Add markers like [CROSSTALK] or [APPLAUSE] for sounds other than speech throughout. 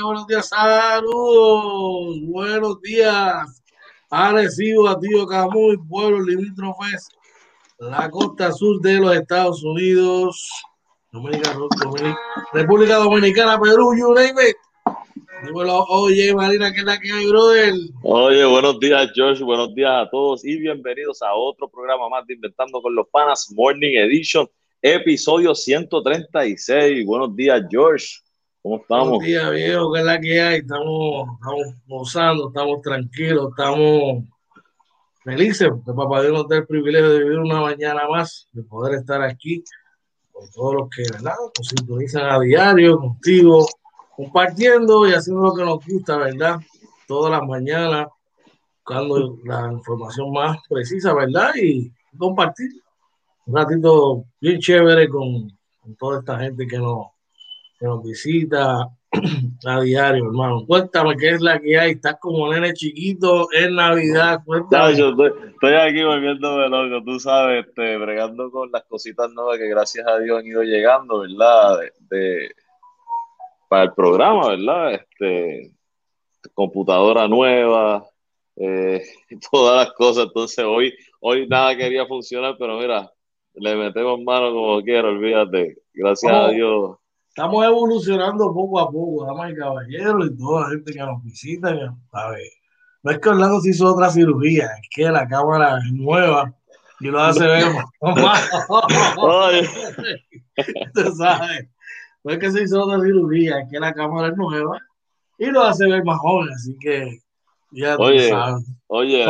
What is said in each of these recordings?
Buenos días, saludos, buenos días. Arecibo, a Tío Camuy, pueblo limítrofes, la costa sur de los Estados Unidos, República Dominicana, Perú, you name it. Oye, Marina, ¿qué es la que hay, brother? Oye, buenos días, George, buenos días a todos y bienvenidos a otro programa más de Inventando con los Panas, Morning Edition episodio 136. Buenos días, George. ¿Cómo estamos? Buenos días, viejo. ¿Qué es la que hay? Estamos, estamos gozando, estamos tranquilos, estamos felices porque papá Dios nos da el privilegio de vivir una mañana más, de poder estar aquí con todos los que ¿verdad? nos sintonizan a diario, contigo, compartiendo y haciendo lo que nos gusta, ¿verdad? Todas las mañanas, buscando la información más precisa, ¿verdad? Y compartir un ratito bien chévere con, toda esta gente que nos, nos visita [CLEARS THROAT] a diario, hermano. Cuéntame qué es la que hay. Estás como nene chiquito en Navidad. Cuéntame. yo estoy, aquí volviéndome loco, tú sabes, este, bregando con las cositas nuevas que gracias a Dios han ido llegando, ¿verdad? De, para el programa, ¿verdad? Este, computadora nueva, eh, [LAUGHS] todas las cosas. Entonces hoy, hoy nada quería funcionar, pero mira, le metemos mano como quiera, olvídate. Gracias a Dios. Estamos evolucionando poco a poco, damas y caballeros, y toda la gente que nos visita, No es que Orlando se hizo otra cirugía, es que la cámara es nueva y lo hace ver [LAUGHS] más. [LAUGHS] [LAUGHS] sabes. No es que se hizo otra cirugía, es que la cámara es nueva y lo hace ver más joven, así que oye, oye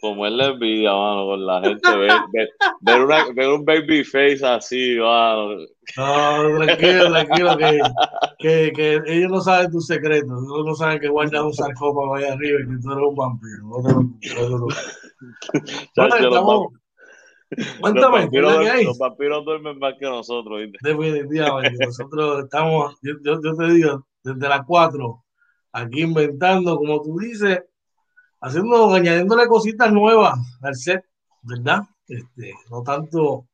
como, es la envidia, mano, con la gente, ver, ver, una, ver, un baby face así, mano. No, tranquilo, tranquilo, que, que, que, ellos no saben tus secretos, ellos no saben que guardas un sarcófago ahí arriba y que tú eres un vampiro. No Cuéntame, los vampiros, hay? los vampiros duermen más que nosotros. Definitivamente, nosotros estamos, yo, yo, yo te digo, desde las 4 aquí inventando, como tú dices, haciendo, añadiéndole cositas nuevas al set, ¿verdad? Este, no tanto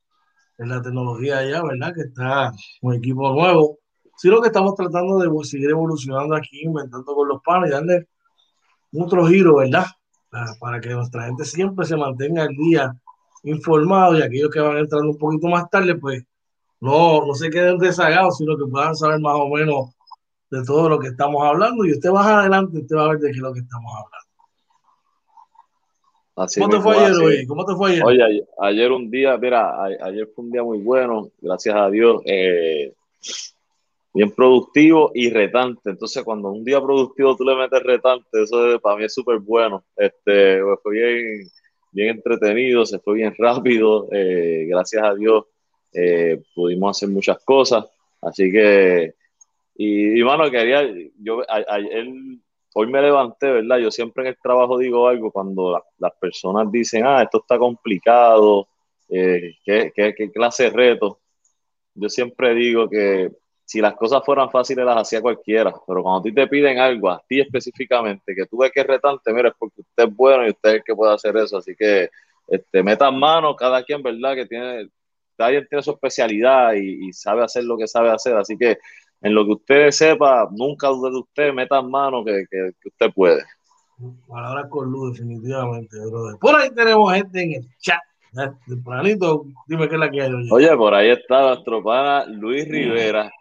en la tecnología ya, ¿verdad? Que está un equipo nuevo, sino que estamos tratando de seguir evolucionando aquí, inventando con los panes y darle otro giro, ¿verdad? Para, que nuestra gente siempre se mantenga al día informado y aquellos que van entrando un poquito más tarde, pues no, no se queden rezagados, sino que puedan saber más o menos de todo lo que estamos hablando y usted más adelante usted va a ver de qué es lo que estamos hablando. ¿Cómo te fue ayer, hoy? ¿Cómo te fue ayer? Oye, ayer, un día, mira, ayer fue un día muy bueno, gracias a Dios, eh, bien productivo y retante. Entonces, cuando un día productivo tú le metes retante, eso para mí es súper bueno. Este, pues, fue bien, bien entretenido, se fue bien rápido, eh, gracias a Dios eh, pudimos hacer muchas cosas. Así que y, bueno, quería, yo ayer, hoy me levanté, ¿verdad? Yo siempre en el trabajo digo algo cuando las personas dicen, ah, esto está complicado, eh, ¿qué, qué, clase de reto? Yo siempre digo que si las cosas fueran fáciles las hacía cualquiera, pero cuando a ti te piden algo, a ti específicamente, que tú ves que es retante, mira, es porque usted es bueno y usted es el que puede hacer eso, así que este, metan mano, cada quien, ¿verdad? Que tiene, cada quien tiene su especialidad y, y sabe hacer lo que sabe hacer, así que en lo que usted sepa, nunca dude de usted, meta en mano que, que, usted puede. Palabras con luz, definitivamente, brother. Por ahí tenemos gente en el chat. Tempranito, dime qué es la que hay. Oye, por ahí está nuestro pana Luis Rivera.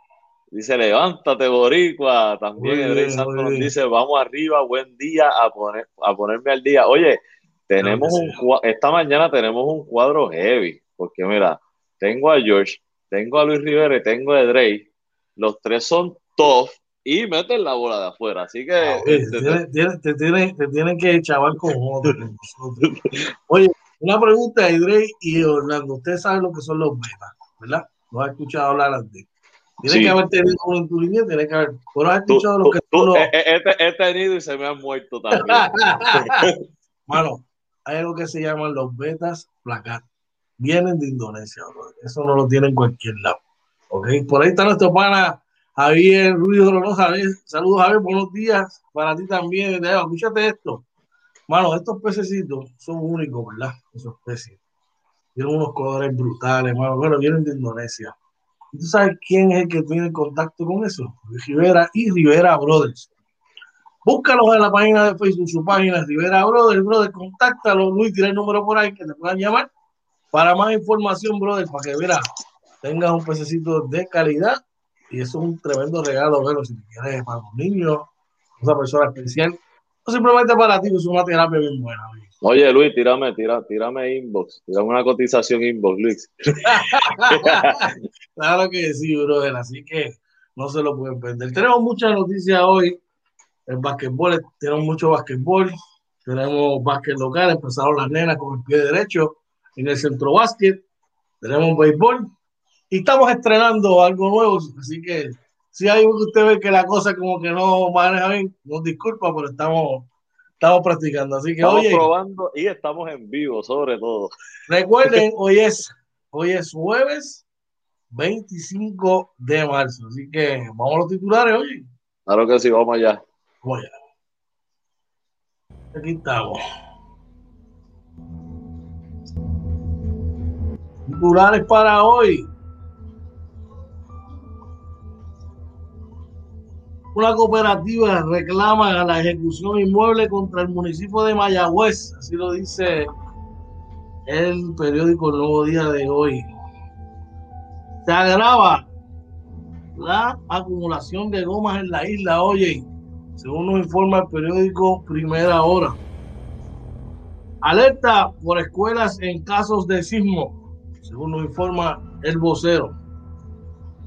Dice, levántate, Boricua. También el Santos nos dice, vamos arriba, buen día, a, poner, a ponerme al día. Oye, tenemos un esta mañana tenemos un cuadro heavy, porque mira, tengo a George, tengo a Luis Rivera y tengo a Drake los tres son tough y meten la bola de afuera. Así que. Ah, este, te, tienen, que chaval con otro. Oye, una pregunta, Idrey y Orlando. Ustedes saben lo que son los betas, ¿verdad? ¿No has escuchado hablar antes. Tiene que haber tenido uno en tu línea, tiene que haber. ¿No has escuchado lo que tú, he, tenido y se me han muerto también. [LAUGHS] Mano, hay algo que se llaman los betas placar. Vienen de Indonesia, eso no lo tienen en cualquier lado. Por ahí está nuestro pana Javier Ruiz Dolorosa. Javier, saludos Javier, buenos días para ti también. Escúchate esto. Mano, estos pececitos son únicos, ¿verdad? Esos peces. Tienen unos colores brutales, mano. Bueno, vienen de Indonesia. ¿Tú sabes quién es el que tiene contacto con eso? Rivera y Rivera Brothers. Búscalos en la página de Facebook, su página Rivera Brothers, brother, contáctalo, Luis, tiene el número por ahí que te puedan llamar para más información, brother, para que mira, tengas un pececito de calidad y eso es un tremendo regalo, bueno, si quieres para los niños, una persona especial, o simplemente para ti, es una terapia bien buena. Oye, Luis, tírame, tira, tírame inbox, tírame una cotización inbox, Luis. [LAUGHS] claro que sí, brother, así que no se lo pueden perder. Tenemos muchas noticias hoy el básquetbol, tenemos mucho básquetbol, tenemos básquet local, empezaron las nenas con el pie derecho en el centro básquet, tenemos béisbol y estamos estrenando algo nuevo, así que si hay algo que usted ve que la cosa como que no maneja bien, nos disculpa, pero estamos estamos practicando. Así que, estamos probando y estamos en vivo, sobre todo. Recuerden, hoy es, hoy es jueves 25 de marzo. Así que vamos a los titulares, oye. Claro que sí, vamos allá. Vamos allá. Aquí estamos. Titulares para hoy. Una cooperativa reclama la ejecución inmueble contra el municipio de Mayagüez, así lo dice el periódico Nuevo Día de hoy. Se agrava la acumulación de gomas en la isla, oye, según nos informa el periódico Primera Hora. Alerta por escuelas en casos de sismo, según nos informa el vocero.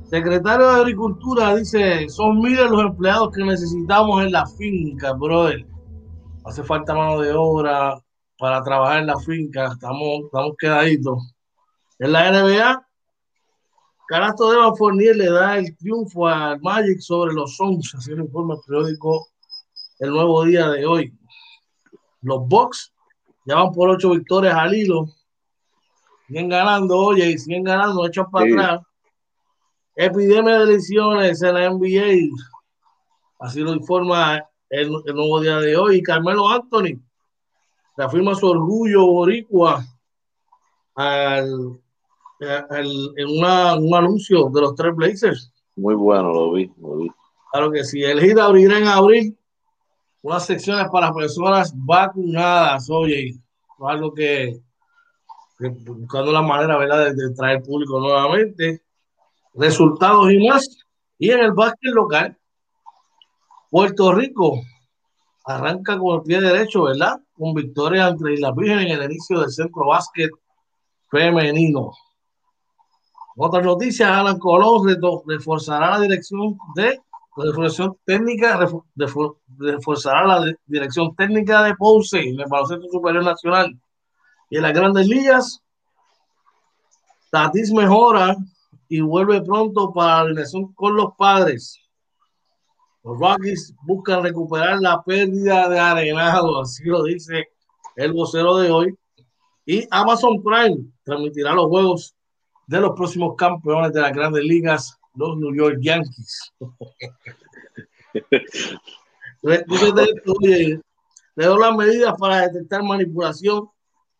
Secretario de Agricultura dice, son miles los empleados que necesitamos en la finca, brother. Hace falta mano de obra para trabajar en la finca, estamos, estamos quedaditos. En la NBA, Carasto de Fournier le da el triunfo al Magic sobre los Suns, así lo informa el periódico El Nuevo Día de hoy. Los Bucks ya van por ocho victorias al hilo. Siguen ganando, oye, y siguen ganando, echan para atrás Epidemia de lesiones en la NBA. Así lo informa el, nuevo día de hoy. Carmelo Anthony reafirma su orgullo boricua al, en un anuncio de los tres Blazers. Muy bueno, lo vi, lo vi. Claro que sí. El HIT abrirá en abril unas secciones para personas vacunadas. Oye, algo que, buscando la manera ¿verdad? de traer público nuevamente resultados y más. Y en el básquet local, Puerto Rico arranca con el pie derecho, ¿verdad? Con victoria entre Islas Virgen en el inicio del centro básquet femenino. Otra noticia, Alan Colón reforzará la dirección de reforzación técnica, reforzará la dirección técnica de Ponce en el baloncesto superior nacional. Y en las grandes ligas, Tatis mejora y vuelve pronto para la relación con los padres. Los Rockies buscan recuperar la pérdida de arenado, así lo dice el vocero de hoy. Y Amazon Prime transmitirá los juegos de los próximos campeones de las grandes ligas, los New York Yankees. le doy las medidas para detectar manipulación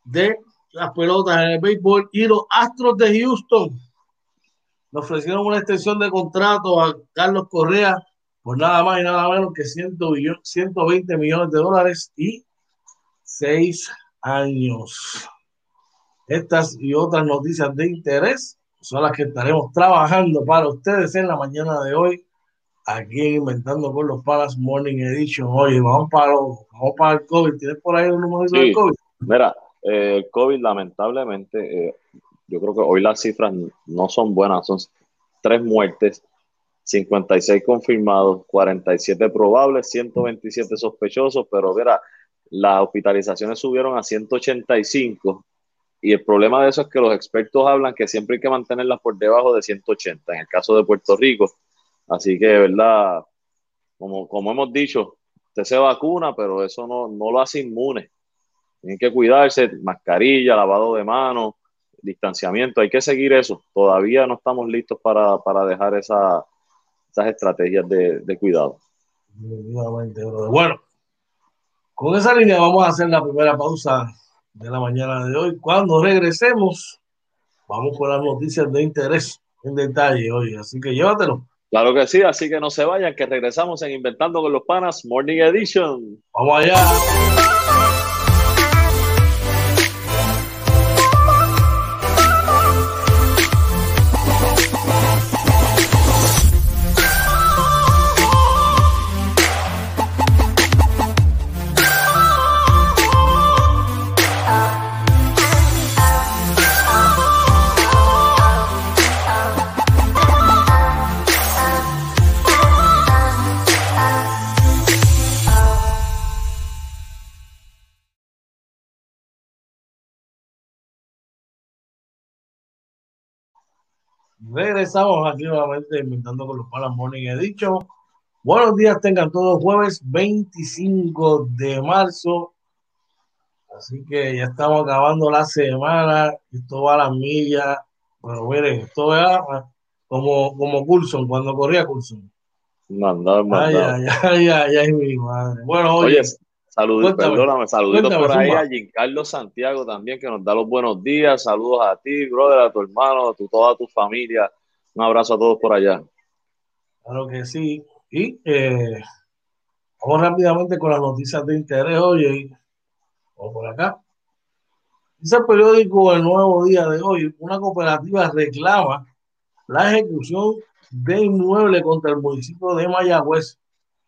de las pelotas en el béisbol y los Astros de Houston le ofrecieron una extensión de contrato a Carlos Correa por nada más y nada menos que 120 millones de dólares y seis años. Estas y otras noticias de interés son las que estaremos trabajando para ustedes en la mañana de hoy, aquí en Inventando con los Palas Morning Edition. Oye, vamos para, vamos para el COVID. ¿Tienes por ahí un número del COVID? Mira, eh, el COVID lamentablemente eh, yo creo que hoy las cifras no son buenas, son tres muertes, 56 confirmados, 47 probables, 127 sospechosos, pero verá, las hospitalizaciones subieron a 185 y el problema de eso es que los expertos hablan que siempre hay que mantenerlas por debajo de 180, en el caso de Puerto Rico. Así que, ¿verdad? Como, como hemos dicho, usted se vacuna, pero eso no, no lo hace inmune. Tienen que cuidarse, mascarilla, lavado de manos, distanciamiento, hay que seguir eso. Todavía no estamos listos para, dejar esa, esas estrategias de, cuidado. Bueno, con esa línea vamos a hacer la primera pausa de la mañana de hoy. Cuando regresemos, vamos con las noticias de interés en detalle hoy, así que llévatelo. Claro que sí, así que no se vayan, que regresamos en Inventando con los Panas Morning Edition. Vamos allá. Regresamos aquí nuevamente inventando con los Palas Morning. He dicho, buenos días tengan todos jueves 25 de marzo. Así que ya estamos acabando la semana. Esto va a las millas. Bueno, miren, esto es como, como Coulson, cuando corría Coulson. Mandado, mandado. Ay, ay, ay, ay, mi madre. Bueno, oye, oye Saludos, perdóname, saluditos por ahí a Giancarlo Santiago también, que nos da los buenos días. Saludos a ti, brother, a tu hermano, a tu, toda tu familia. Un abrazo a todos por allá. Claro que sí. Y eh, vamos rápidamente con las noticias de interés. Oye, vamos por acá. Dice el periódico El Nuevo Día de hoy, una cooperativa reclama la ejecución de inmueble contra el municipio de Mayagüez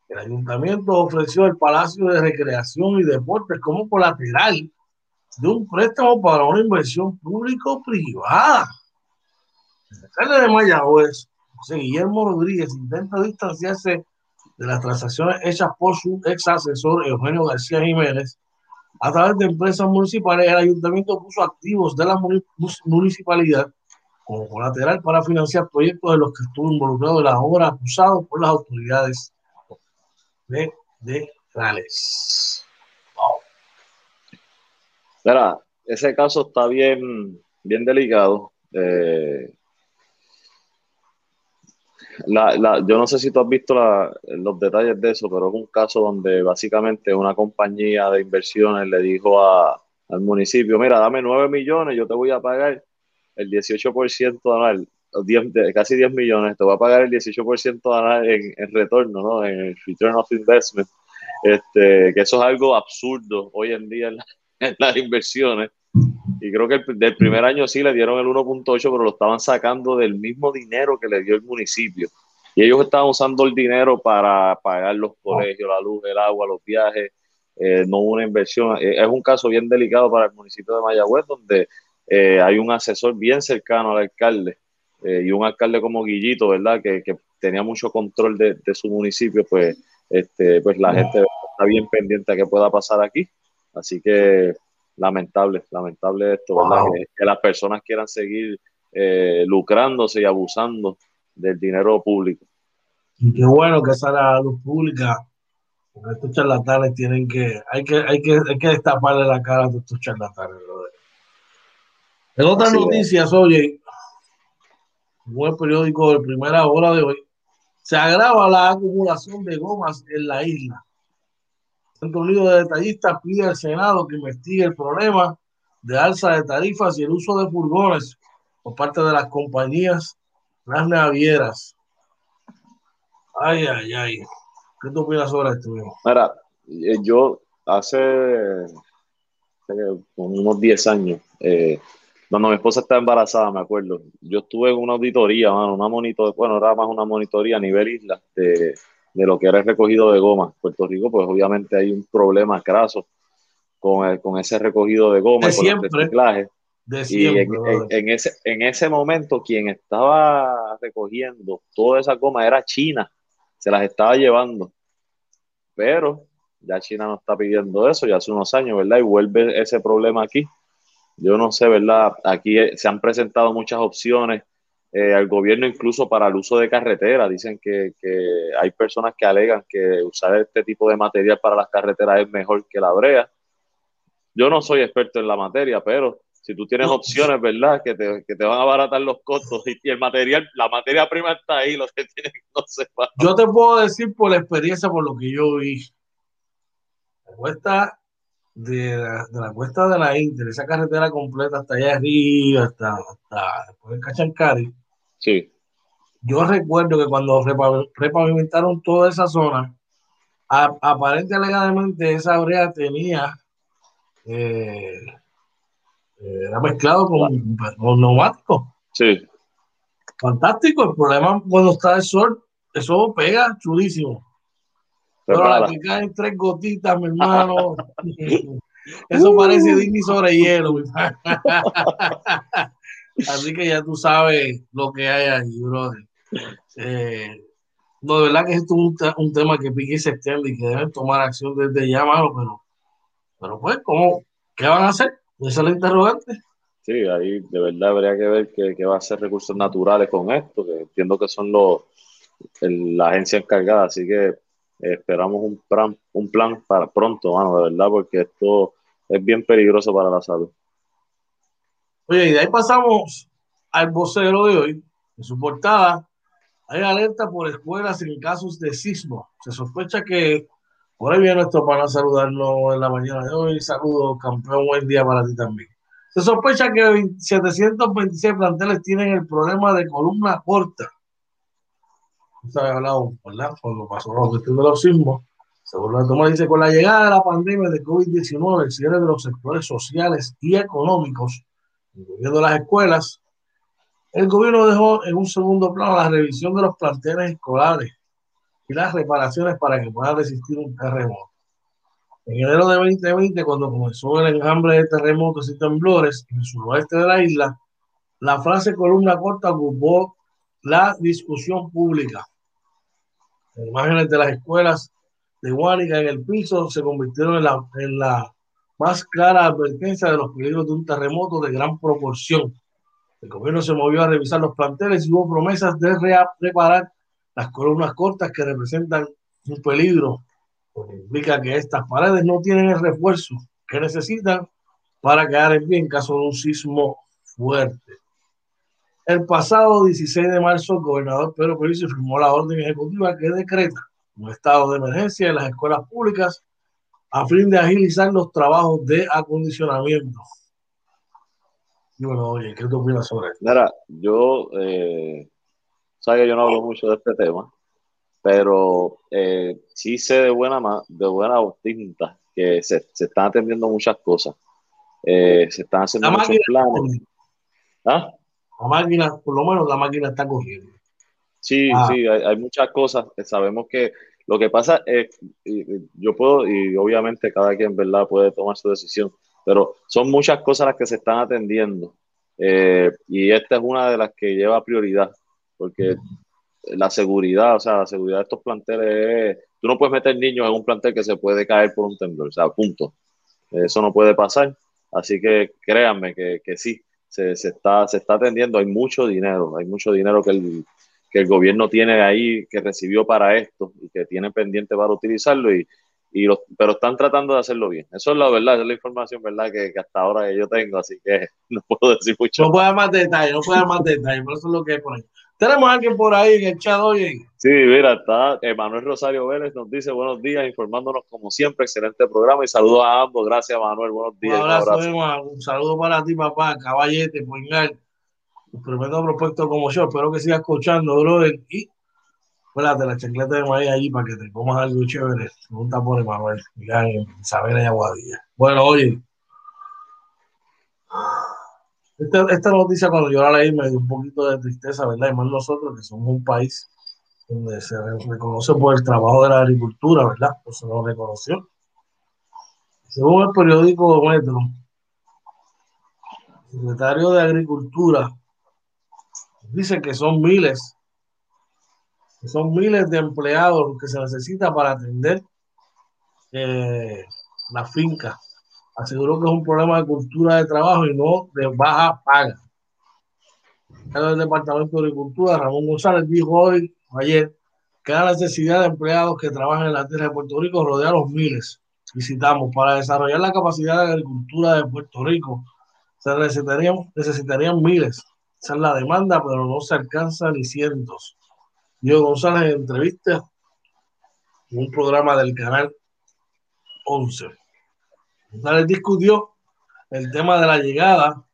el ayuntamiento ofreció el Palacio de Recreación y Deportes como colateral de un préstamo para una inversión público-privada. El alcalde de Mayagüez, José Guillermo Rodríguez, intenta distanciarse de las transacciones hechas por su ex asesor Eugenio García Jiménez a través de empresas municipales. El ayuntamiento puso activos de la municipalidad como colateral para financiar proyectos de los que estuvo involucrado en la obra acusado por las autoridades de Gales. Wow. ese caso está bien, bien delicado. Eh, yo no sé si tú has visto los detalles de eso, pero es un caso donde básicamente una compañía de inversiones le dijo al municipio, mira, dame 9 millones, yo te voy a pagar el 18% anual. 10, casi 10 millones, te va a pagar el 18% en, en retorno, ¿no? En el return of investment. Este, que eso es algo absurdo hoy en día en, [LAUGHS] las inversiones. Y creo que el, del primer año sí le dieron el 1.8, pero lo estaban sacando del mismo dinero que le dio el municipio. Y ellos estaban usando el dinero para pagar los colegios, la luz, el agua, los viajes, eh, no una inversión. Eh, es un caso bien delicado para el municipio de Mayagüez, donde eh, hay un asesor bien cercano al alcalde eh, y un alcalde como Guillito, ¿verdad? Que, tenía mucho control de, su municipio, pues, este, pues la gente está bien pendiente a qué pueda pasar aquí. Así que lamentable, lamentable esto, ¿verdad? Que, las personas quieran seguir eh, lucrándose y abusando del dinero público. Y qué bueno que salga a la luz pública, porque estos charlatanes tienen que, hay que, hay que, hay que destaparle la cara a estos charlatanes, En otras noticias, oye, buen periódico de primera hora de hoy, se agrava la acumulación de gomas en la isla. El Centro Unido de Detallistas pide al Senado que investigue el problema de alza de tarifas y el uso de furgones por parte de las compañías las navieras. Ay, ay, ay. ¿Qué tú opinas sobre esto? Mira, eh, yo hace, unos 10 años eh, cuando mi esposa estaba embarazada, me acuerdo, yo estuve en una auditoría, una monitor, bueno, era más una monitoría a nivel isla de, lo que era el recogido de goma. Puerto Rico, pues obviamente hay un problema graso con, con ese recogido de goma de con el reciclaje. y en, ese, en ese momento, quien estaba recogiendo toda esa goma era China, se las estaba llevando. Pero ya China no está pidiendo eso, ya hace unos años, ¿verdad? Y vuelve ese problema aquí yo no sé, ¿verdad? Aquí eh, se han presentado muchas opciones eh, al gobierno incluso para el uso de carretera. Dicen que, hay personas que alegan que usar este tipo de material para las carreteras es mejor que la brea. Yo no soy experto en la materia, pero si tú tienes opciones, ¿verdad? Que te, que te van a abaratar los costos y, el material, la materia prima está ahí, lo que tienes [LAUGHS] no se va. Yo te puedo decir por la experiencia, por lo que yo vi. Cuesta de la, cuesta de la Inter, esa carretera completa hasta allá arriba, hasta, hasta después de Cachancari, Sí. Yo recuerdo que cuando repavimentaron toda esa zona, aparentemente legalmente esa brea tenía eh, eh, era mezclado con, con neumáticos. Sí. Fantástico. El problema cuando está el sol, eso pega chulísimo. Pero aquí caen tres gotitas, mi hermano. [LAUGHS] Eso parece Disney sobre hielo. [LAUGHS] Así que ya tú sabes lo que hay ahí, brother. Eh, no, de verdad que esto es un, tema que pique y se extiende y que deben tomar acción desde ya, mano, pero, pero pues, ¿cómo? ¿Qué van a hacer? Esa es la interrogante. Sí, ahí de verdad habría que ver qué, va a hacer recursos naturales con esto, que entiendo que son los la agencia encargada, así que esperamos un plan, un plan para pronto, mano, de verdad, porque esto es bien peligroso para la salud. Oye, y de ahí pasamos al vocero de hoy. En su portada hay alerta por escuelas en casos de sismo. Se sospecha que por ahí viene nuestro para saludarnos en la mañana de hoy. Saludos, campeón, buen día para ti también. Se sospecha que 726 planteles tienen el problema de columna corta. Hablado, ¿verdad? Cuando pasó la cuestión de los sismos. Según la toma dice, con la llegada de la pandemia de COVID-19, el cierre de los sectores sociales y económicos, incluyendo las escuelas, el gobierno dejó en un segundo plano la revisión de los planteles escolares y las reparaciones para que puedan resistir un terremoto. En enero de 2020, cuando comenzó el enjambre de terremotos y temblores en el suroeste de la isla, la frase columna corta ocupó la discusión pública. Las imágenes de las escuelas de Guánica en el piso se convirtieron en la, en la más clara advertencia de los peligros de un terremoto de gran proporción. El gobierno se movió a revisar los planteles y hubo promesas de reparar las columnas cortas que representan un peligro, porque implica que estas paredes no tienen el refuerzo que necesitan para quedar en pie en caso de un sismo fuerte. El pasado 16 de marzo, el gobernador Pedro Pérez firmó la orden ejecutiva que decreta un estado de emergencia en las escuelas públicas a fin de agilizar los trabajos de acondicionamiento. Y bueno, oye, ¿qué tú opinas sobre esto? Mira, yo, eh, sabes que yo no hablo mucho de este tema, pero eh, sí sé de buena, de buena tinta que se, se, están atendiendo muchas cosas. Eh, se están haciendo muchos planes. ¿Ah? La máquina, por lo menos la máquina está cogiendo. Sí, ah. sí, hay, hay, muchas cosas. Sabemos que lo que pasa es, yo puedo, y obviamente cada quien, ¿verdad?, puede tomar su decisión, pero son muchas cosas las que se están atendiendo. Eh, y esta es una de las que lleva prioridad, porque la seguridad, o sea, la seguridad de estos planteles tú no puedes meter niños en un plantel que se puede caer por un temblor, o sea, punto. Eso no puede pasar. Así que créanme que, que sí, se, se, está, se está atendiendo, hay mucho dinero, hay mucho dinero que el, que el gobierno tiene ahí, que recibió para esto y que tiene pendiente para utilizarlo, y, y pero están tratando de hacerlo bien. Eso es la verdad, esa es la información verdad que, hasta ahora yo tengo, así que [LAUGHS] no puedo decir mucho. No puedo dar más detalles, no puedo dar más detalles, por eso es lo que es por ahí. Tenemos a alguien por ahí en el chat, oye. Sí, mira, está Manuel Rosario Vélez, nos dice buenos días, informándonos como siempre, excelente programa y saludos a ambos. Gracias, Manuel, buenos días. Un, abrazo, un, saludo para ti, papá, caballete, poingal un tremendo propuesto como yo. Espero que sigas escuchando, brother. Y espérate, la chancleta de maíz allí para que te comas algo chévere. Un tapón de Manuel, Isabela y Aguadilla. Bueno, oye. Esta, noticia cuando yo la leí me dio un poquito de tristeza, ¿verdad? Y más nosotros que somos un país donde se reconoce por el trabajo de la agricultura, ¿verdad? Pues se nos reconoció. Según el periódico Metro, el secretario de Agricultura dice que son miles, que son miles de empleados que se necesita para atender eh, la finca. Aseguró que es un problema de cultura de trabajo y no de baja paga. El Departamento de Agricultura, Ramón González, dijo hoy, ayer, que la necesidad de empleados que trabajan en la tierra de Puerto Rico rodea a los miles. Visitamos para desarrollar la capacidad de agricultura de Puerto Rico. Se necesitarían, necesitarían miles esa es la demanda, pero no se alcanza ni cientos. Diego González en entrevista en un programa del canal 11. González discutió el tema de la llegada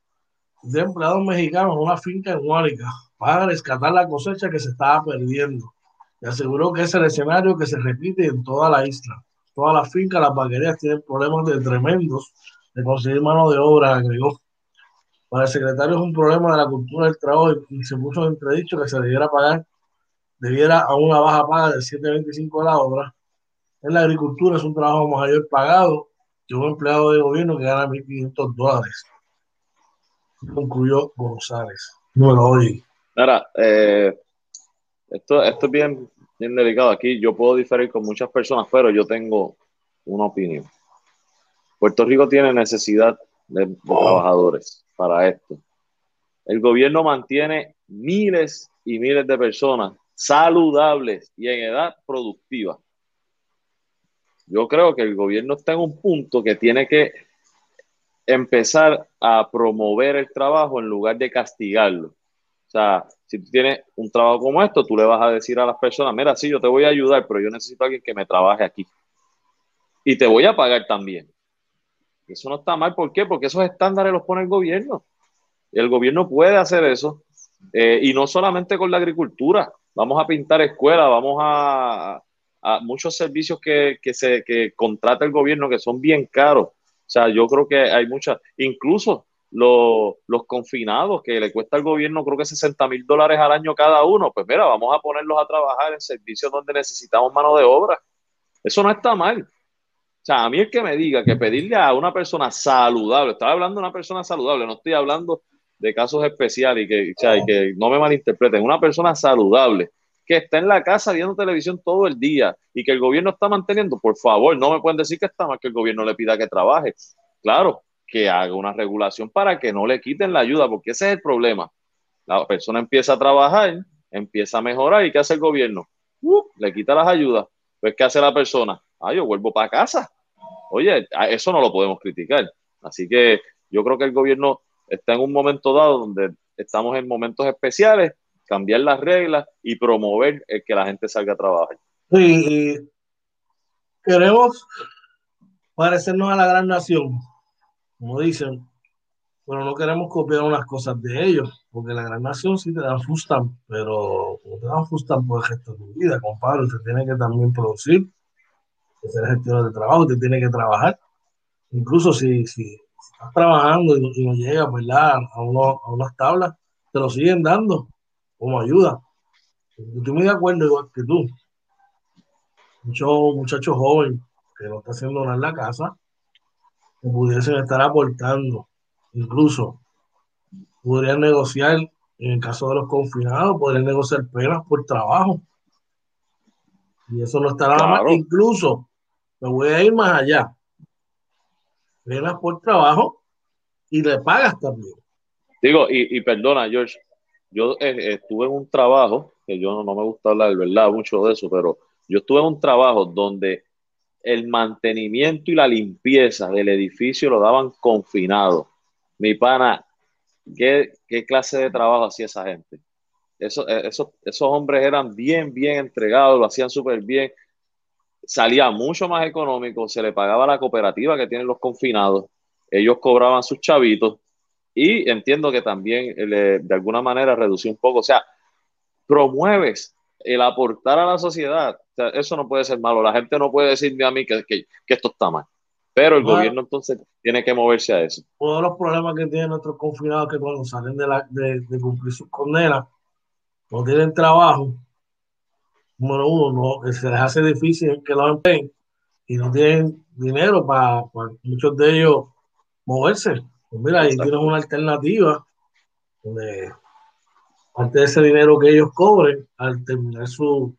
de empleados mexicanos a una finca en Huánica para rescatar la cosecha que se estaba perdiendo. Y aseguró que es el escenario que se repite en toda la isla. Todas las fincas, las vaquerías tienen problemas de tremendos de conseguir mano de obra, agregó. Para el secretario es un problema de la cultura del trabajo y se puso en entredicho que se debiera pagar, debiera a una baja paga de 7.25 a la obra. En la agricultura es un trabajo mayor pagado que un empleado de gobierno que gana 1.500 dólares. Concluyó González. Bueno, hoy. Ahora, eh, esto, esto es bien, bien delicado. Aquí yo puedo diferir con muchas personas, pero yo tengo una opinión. Puerto Rico tiene necesidad de, trabajadores para esto. El gobierno mantiene miles y miles de personas saludables y en edad productiva. Yo creo que el gobierno está en un punto que tiene que empezar a promover el trabajo en lugar de castigarlo. O sea, si tú tienes un trabajo como esto, tú le vas a decir a las personas, mira, sí, yo te voy a ayudar, pero yo necesito a alguien que me trabaje aquí. Y te voy a pagar también. Eso no está mal, ¿por qué? Porque esos estándares los pone el gobierno. El gobierno puede hacer eso. Eh, y no solamente con la agricultura. Vamos a pintar escuelas, vamos a, a muchos servicios que, que, se, que contrata el gobierno que son bien caros. O sea, yo creo que hay muchas, incluso los, los confinados que le cuesta al gobierno creo que 60 mil dólares al año cada uno, pues mira, vamos a ponerlos a trabajar en servicios donde necesitamos mano de obra. Eso no está mal. O sea, a mí el que me diga que pedirle a una persona saludable, estaba hablando de una persona saludable, no estoy hablando de casos especiales y que, o sea, y que no me malinterpreten, una persona saludable que está en la casa viendo televisión todo el día y que el gobierno está manteniendo, por favor, no me pueden decir que está mal que el gobierno le pida que trabaje. Claro, que haga una regulación para que no le quiten la ayuda, porque ese es el problema. La persona empieza a trabajar, empieza a mejorar y ¿qué hace el gobierno? Uh, le quita las ayudas. Pues ¿qué hace la persona? Ah, yo vuelvo para casa. Oye, eso no lo podemos criticar. Así que yo creo que el gobierno está en un momento dado donde estamos en momentos especiales, cambiar las reglas y promover el que la gente salga a trabajar. Sí, queremos parecernos a la gran nación, como dicen, pero no queremos copiar unas cosas de ellos, porque la gran nación sí te dan fustan, pero como te dan fustan por el resto de tu vida, compadre, usted tiene que también producir hacer gestiones de trabajo, te tiene que trabajar. Incluso si, si estás trabajando y, no llegas, ¿verdad? A, uno, a unas tablas, te lo siguen dando como ayuda. Yo estoy muy de acuerdo igual que tú. Muchos muchachos jóvenes que no están haciendo nada en la casa, que pudiesen estar aportando. Incluso podrían negociar, en el caso de los confinados, podrían negociar penas por trabajo. Y eso no estará mal. Incluso me voy a ir más allá. Venas por trabajo y le pagas también. Digo, y, perdona, George, yo eh, estuve en un trabajo, que yo no, me gusta hablar, ¿verdad? Mucho de eso, pero yo estuve en un trabajo donde el mantenimiento y la limpieza del edificio lo daban confinado. Mi pana, ¿qué, clase de trabajo hacía esa gente? Eh, esos, hombres eran bien, bien entregados, lo hacían súper bien salía mucho más económico, se le pagaba la cooperativa que tienen los confinados, ellos cobraban sus chavitos y entiendo que también de alguna manera redució un poco, o sea, promueves el aportar a la sociedad, eso no puede ser malo, la gente no puede decirme a mí que, que, esto está mal, pero el gobierno entonces tiene que moverse a eso. Uno de los problemas que tienen nuestros confinados que cuando salen de, la, de, de cumplir sus condenas, no tienen trabajo, número uno, no, se les hace difícil que lo empleen y no tienen dinero para, muchos de ellos moverse. Pues mira, ahí tienes una alternativa donde parte de ese dinero que ellos cobren al terminar su,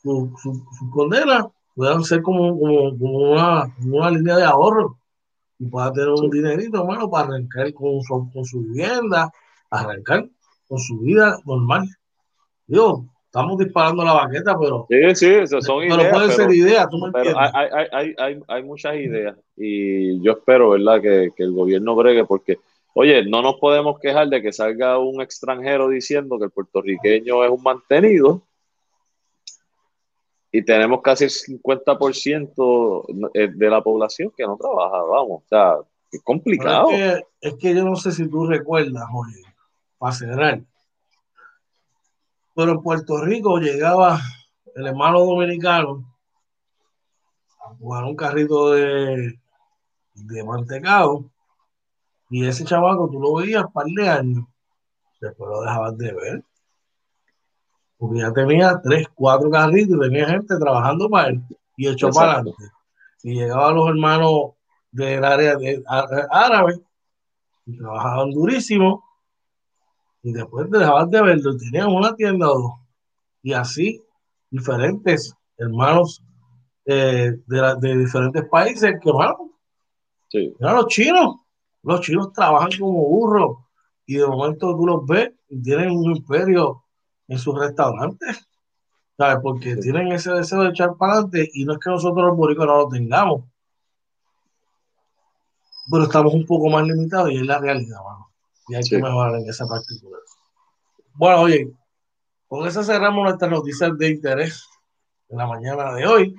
su, su, condena puedan ser como, como, una, línea de ahorro y pueda tener un dinerito, hermano, para arrancar con su, con su vivienda, arrancar con su vida normal. Digo, estamos disparando la baqueta, pero. Sí, sí, son pero ideas. Pueden ser ideas, tú me pero hay, hay, hay, hay, muchas ideas y yo espero, ¿verdad?, que, que, el gobierno bregue, porque, oye, no nos podemos quejar de que salga un extranjero diciendo que el puertorriqueño es un mantenido y tenemos casi el 50% de la población que no trabaja, vamos, o sea, Es complicado. Es que, yo no sé si tú recuerdas, oye, para cerrar. Pero en Puerto Rico llegaba el hermano dominicano a jugar un carrito de, de mantecado y ese chavaco tú lo veías par de años, después lo dejabas de ver. Porque ya tenía tres, cuatro carritos y tenía gente trabajando para él y echó para adelante. Y llegaban los hermanos del área de, árabe y trabajaban durísimo y después dejaban de verlo y tenían una tienda o dos. Y así diferentes hermanos eh, de, de, diferentes países que, bueno, sí. los chinos los chinos trabajan como burros y de momento tú los ves y tienen un imperio en sus restaurantes. ¿Sabes? Porque tienen ese deseo de echar para adelante y no es que nosotros los boricos no lo tengamos. Pero estamos un poco más limitados y es la realidad, mano. Y hay que mejorar en esa particular. Bueno, oye, con eso cerramos nuestras noticias de interés en la mañana de hoy.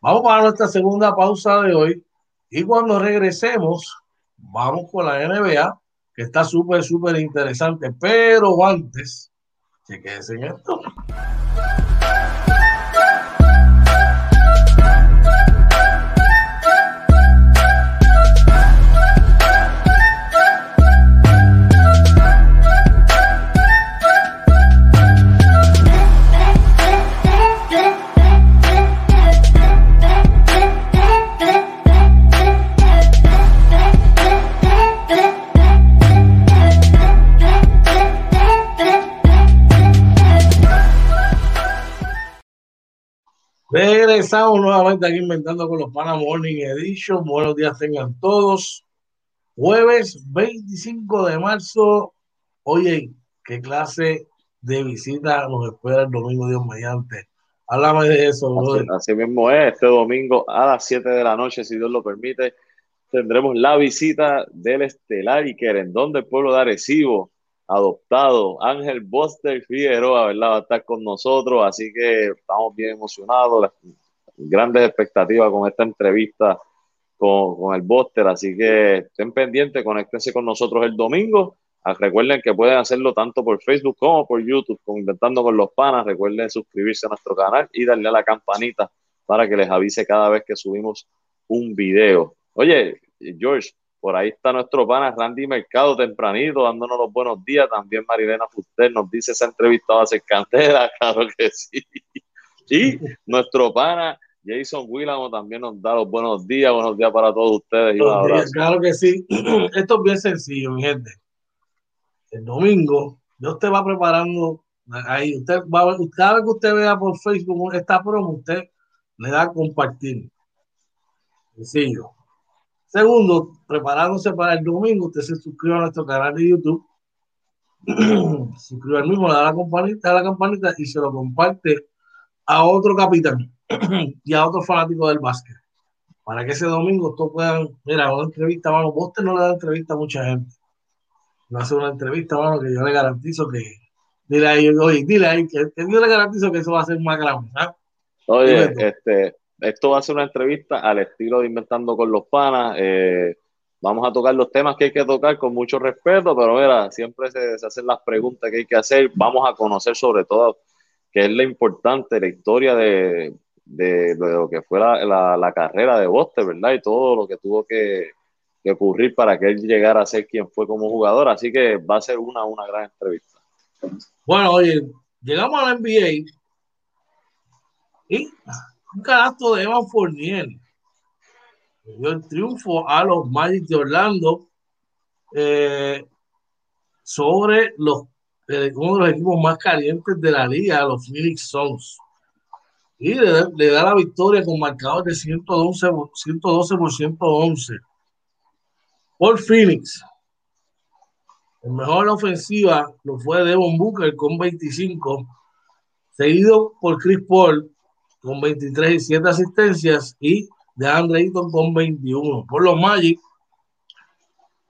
Vamos para nuestra segunda pausa de hoy y cuando regresemos vamos con la NBA, que está súper, súper interesante. Pero antes, chequense en esto. Regresamos nuevamente aquí inventando con los Pana Morning Edition. Buenos días tengan todos. Jueves 25 de marzo. Oye, ¿qué clase de visita nos espera el domingo, Dios mediante? Háblame de eso, así, así, mismo es, este domingo a las 7 de la noche, si Dios lo permite, tendremos la visita del Estelar y Querendón del pueblo de Arecibo adoptado. Ángel Buster Figueroa, ¿verdad? Va a estar con nosotros, así que estamos bien emocionados, las grandes expectativas con esta entrevista con, con el Buster, así que estén pendientes, conéctense con nosotros el domingo. Ah, recuerden que pueden hacerlo tanto por Facebook como por YouTube, con Inventando con los Panas. Recuerden suscribirse a nuestro canal y darle a la campanita para que les avise cada vez que subimos un video. Oye, George, por ahí está nuestro pana Randy Mercado tempranito, dándonos los buenos días. También Marilena Fuster nos dice, esa entrevista va a ser cantera, [LAUGHS] claro que sí. Y nuestro pana Jason Willamo también nos da los buenos días, buenos días para todos ustedes. Y claro que sí. [CLEARS THROAT] Esto es bien sencillo, mi gente. El domingo, Dios te va preparando. Ahí, usted va, cada vez que usted vea por Facebook esta promo, usted le da a compartir. Sencillo Segundo, preparándose para el domingo, usted se suscribe a nuestro canal de YouTube. [CLEARS THROAT] suscribe al mismo, le da la campanita, la campanita y se lo comparte a otro capitán [CLEARS THROAT] y a otro fanático del básquet. Para que ese domingo todos puedan, mira, una entrevista, mano, vos no le da entrevista a mucha gente. No hace una entrevista, mano, que yo le garantizo que, dile ahí, oye, dile ahí, que, yo le garantizo que eso va a ser más grande. ¿ah? Oye, este, esto va a ser una entrevista al estilo de Inventando con los Panas. Eh, vamos a tocar los temas que hay que tocar con mucho respeto, pero mira, siempre se, hacen las preguntas que hay que hacer. Vamos a conocer sobre todo qué es lo importante, la historia de, lo que fue la, carrera de Boste, ¿verdad? Y todo lo que tuvo que, ocurrir para que él llegara a ser quien fue como jugador. Así que va a ser una, una gran entrevista. Bueno, oye, llegamos a la NBA y un canasto de Evan Fournier. Dio el triunfo a los Magic de Orlando eh, sobre los, eh, uno de los equipos más calientes de la liga, los Phoenix Suns. Y le, da la victoria con marcador de 112, 112 por 111 por Phoenix. El mejor ofensiva lo fue Devon Booker con 25, seguido por Chris Paul con 23 y 7 asistencias y de Andre Eaton con 21. Por los Magic,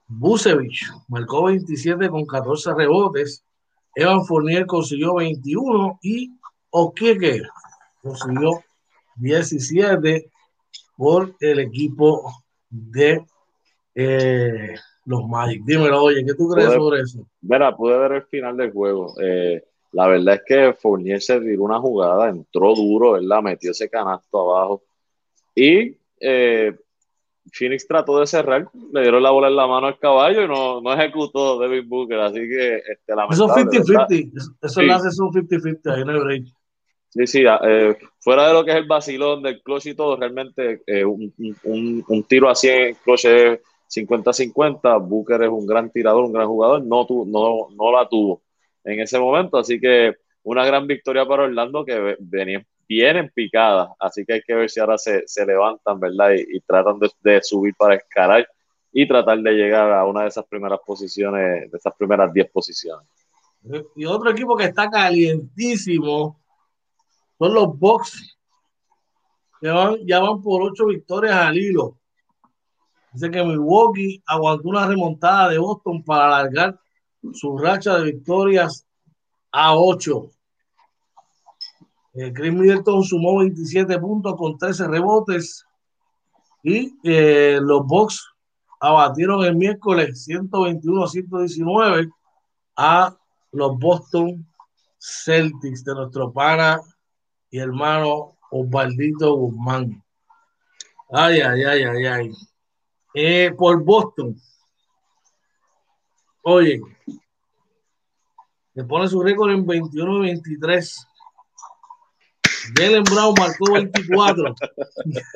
Busevich marcó 27 con 14 rebotes. Evan Fournier consiguió 21 y Okieke consiguió 17 por el equipo de eh, los Magic. Dímelo, oye, ¿qué tú crees sobre eso? Mira, pude ver el final del juego. Eh, la verdad es que Fournier se tiró una jugada, entró duro, ¿verdad? Metió ese canasto abajo. Y eh, Phoenix trató de cerrar, le dieron la bola en la mano al caballo y no, no ejecutó David Booker. Así que, este, Eso 50-50. Eso hace un 50-50 ahí en el break. Sí, sí, eh, fuera de lo que es el vacilón del clutch y todo, realmente eh, un, un, un, tiro así en clutch es 50-50. Booker es un gran tirador, un gran jugador, no, tu, no, no la tuvo en ese momento, así que una gran victoria para Orlando que venía, vienen picadas, así que hay que ver si ahora se, se levantan, ¿verdad? Y, tratan de, subir para escalar y tratar de llegar a una de esas primeras posiciones, de esas primeras 10 posiciones. Y otro equipo que está calientísimo son los Bucks. Ya van, ya van por ocho victorias al hilo. Dice que Milwaukee aguantó una remontada de Boston para alargar su racha de victorias a ocho. Eh, Chris Middleton sumó 27 puntos con 13 rebotes y eh, los Bucks abatieron el miércoles 121-119 a los Boston Celtics de nuestro pana y hermano Osvaldito Guzmán. Ay, ay, ay, ay, ay. Eh, por Boston. Oye, le pone su récord en 21 y 23. Jalen Brown marcó 24.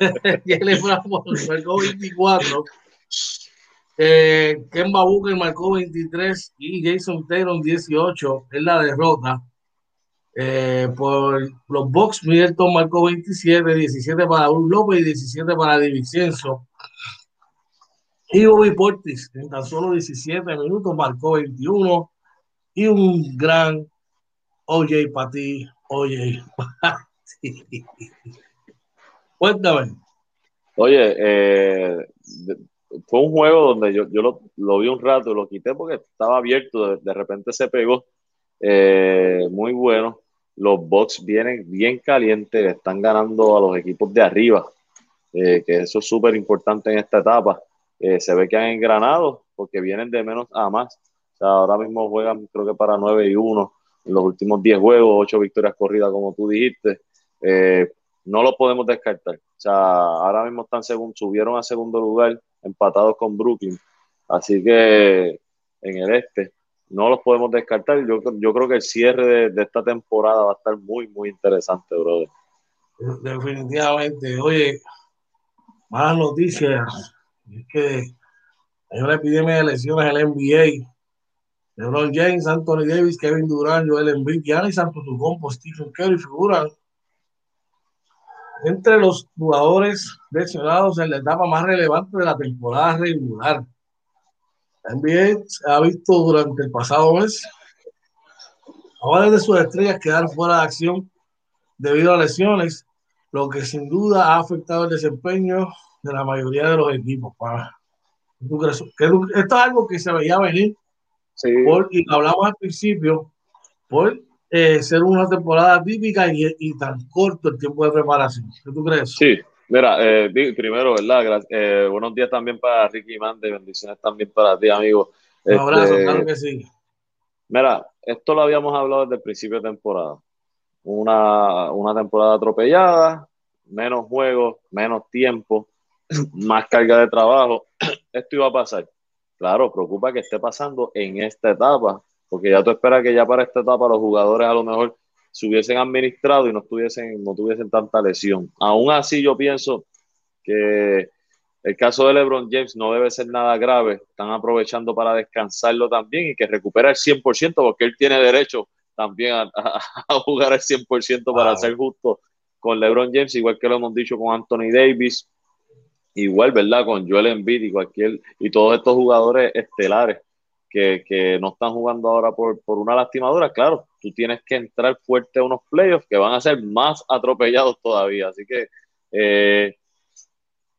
[LAUGHS] Jalen Brown marcó 24. Eh, Kemba Booker marcó 23 y Jason Taylor 18. Es la derrota. Eh, por los Bucks, Middleton marcó 27, 17 para López y 17 para Divicenzo. Y Bobby Portis, en tan solo 17 minutos, marcó 21. Y un gran OJ para ti, OJ. [LAUGHS] Cuéntame. Oye, eh, fue un juego donde yo, yo lo, vi un rato, lo quité porque estaba abierto, de, de repente se pegó. Eh, muy bueno los Bucks vienen bien calientes, están ganando a los equipos de arriba, eh, que eso es súper importante en esta etapa. Eh, se ve que han engranado porque vienen de menos a más. O sea, ahora mismo juegan creo que para 9 y 1 en los últimos 10 juegos, 8 victorias corridas como tú dijiste. Eh, no lo podemos descartar. O sea, ahora mismo están subieron a segundo lugar empatados con Brooklyn. Así que en el este no los podemos descartar. Yo, yo creo que el cierre de, esta temporada va a estar muy, muy interesante, brother. Definitivamente. Oye, malas noticias. Es que hay una epidemia de lesiones en el NBA. LeBron James, Anthony Davis, Kevin Durant, Joel Embiid, Giannis Antetokounmpo, Stephen Curry figuran entre los jugadores lesionados en la etapa más relevante de la temporada regular. NBA ha visto durante el pasado mes a varias de sus estrellas quedar fuera de acción debido a lesiones, lo que sin duda ha afectado el desempeño de la mayoría de los equipos. esto es algo que se veía venir sí. y hablamos al principio por eh, ser una temporada típica y, y, tan corto el tiempo de preparación. ¿Qué tú crees? Sí, Mira, eh, primero, ¿verdad? Eh, buenos días también para Ricky Mande, bendiciones también para ti, amigo. Un abrazo, este, claro que sí. Mira, esto lo habíamos hablado desde el principio de temporada. Una, una temporada atropellada, menos juegos, menos tiempo, [CLEARS THROAT] más carga de trabajo. [CLEARS THROAT] Esto iba a pasar. Claro, preocupa que esté pasando en esta etapa, porque ya tú esperas que ya para esta etapa los jugadores a lo mejor se hubiesen administrado y no, estuviesen, no tuviesen tanta lesión. Aún así, yo pienso que el caso de LeBron James no debe ser nada grave. Están aprovechando para descansarlo también y que recupere el 100% porque él tiene derecho también a, a, jugar al 100% para ser justo con LeBron James, igual que lo hemos dicho con Anthony Davis, igual, ¿verdad? Con Joel Embiid y cualquier y todos estos jugadores estelares que, que no están jugando ahora por, por una lastimadura, claro, tú tienes que entrar fuerte a unos playoffs que van a ser más atropellados todavía. Así que eh,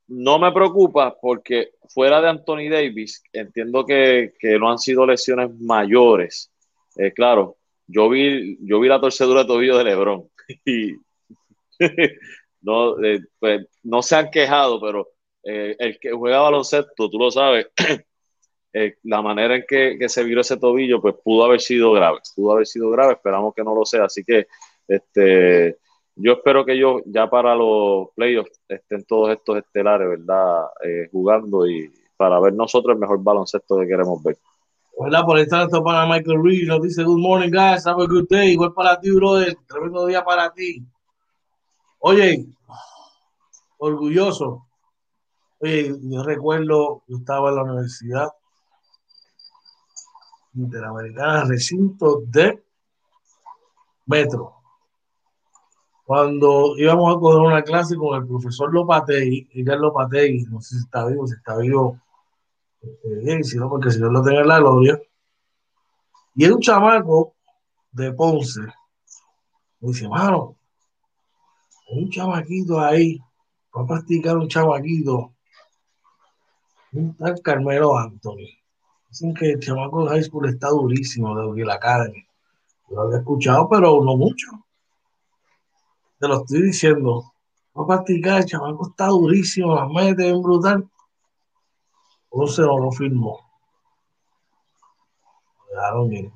no me preocupa porque fuera de Anthony Davis, entiendo que, que no han sido lesiones mayores. Eh, claro, yo vi, yo vi la torcedura de tobillo de Lebron [LAUGHS] y [LAUGHS] no, eh, pues, no se han quejado, pero eh, el que juega baloncesto, tú lo sabes, [CLEARS THROAT] eh, la manera en que, se viró ese tobillo, pues pudo haber sido grave, pudo haber sido grave, esperamos que no lo sea, así que este, yo espero que ellos ya para los playoffs estén todos estos estelares, ¿verdad? Eh, jugando y para ver nosotros el mejor baloncesto que queremos ver. ¿Verdad? Por estar esto para Michael Reed, nos dice Good morning, guys, have a good day. Igual para ti, brother. Tremendo día para ti. Oye, orgulloso. Yo recuerdo, yo estaba en la Universidad Interamericana, recinto de Metro. Cuando íbamos a coger una clase con el profesor Lopategui, Miguel Lopategui, no sé si está vivo, si está vivo, bien, si no, porque si no lo tenga en la gloria, y era un chamaco de Ponce, me dice, mano, un chamaquito ahí, va a practicar un chamaquito, un Carmelo Anthony. Dicen que el chamaco de high school está durísimo de la Academy. Lo había escuchado, pero no mucho te lo estoy diciendo. Va a practicar, el chamaco está durísimo, las mete bien brutal. se no lo firmó. Lo bien.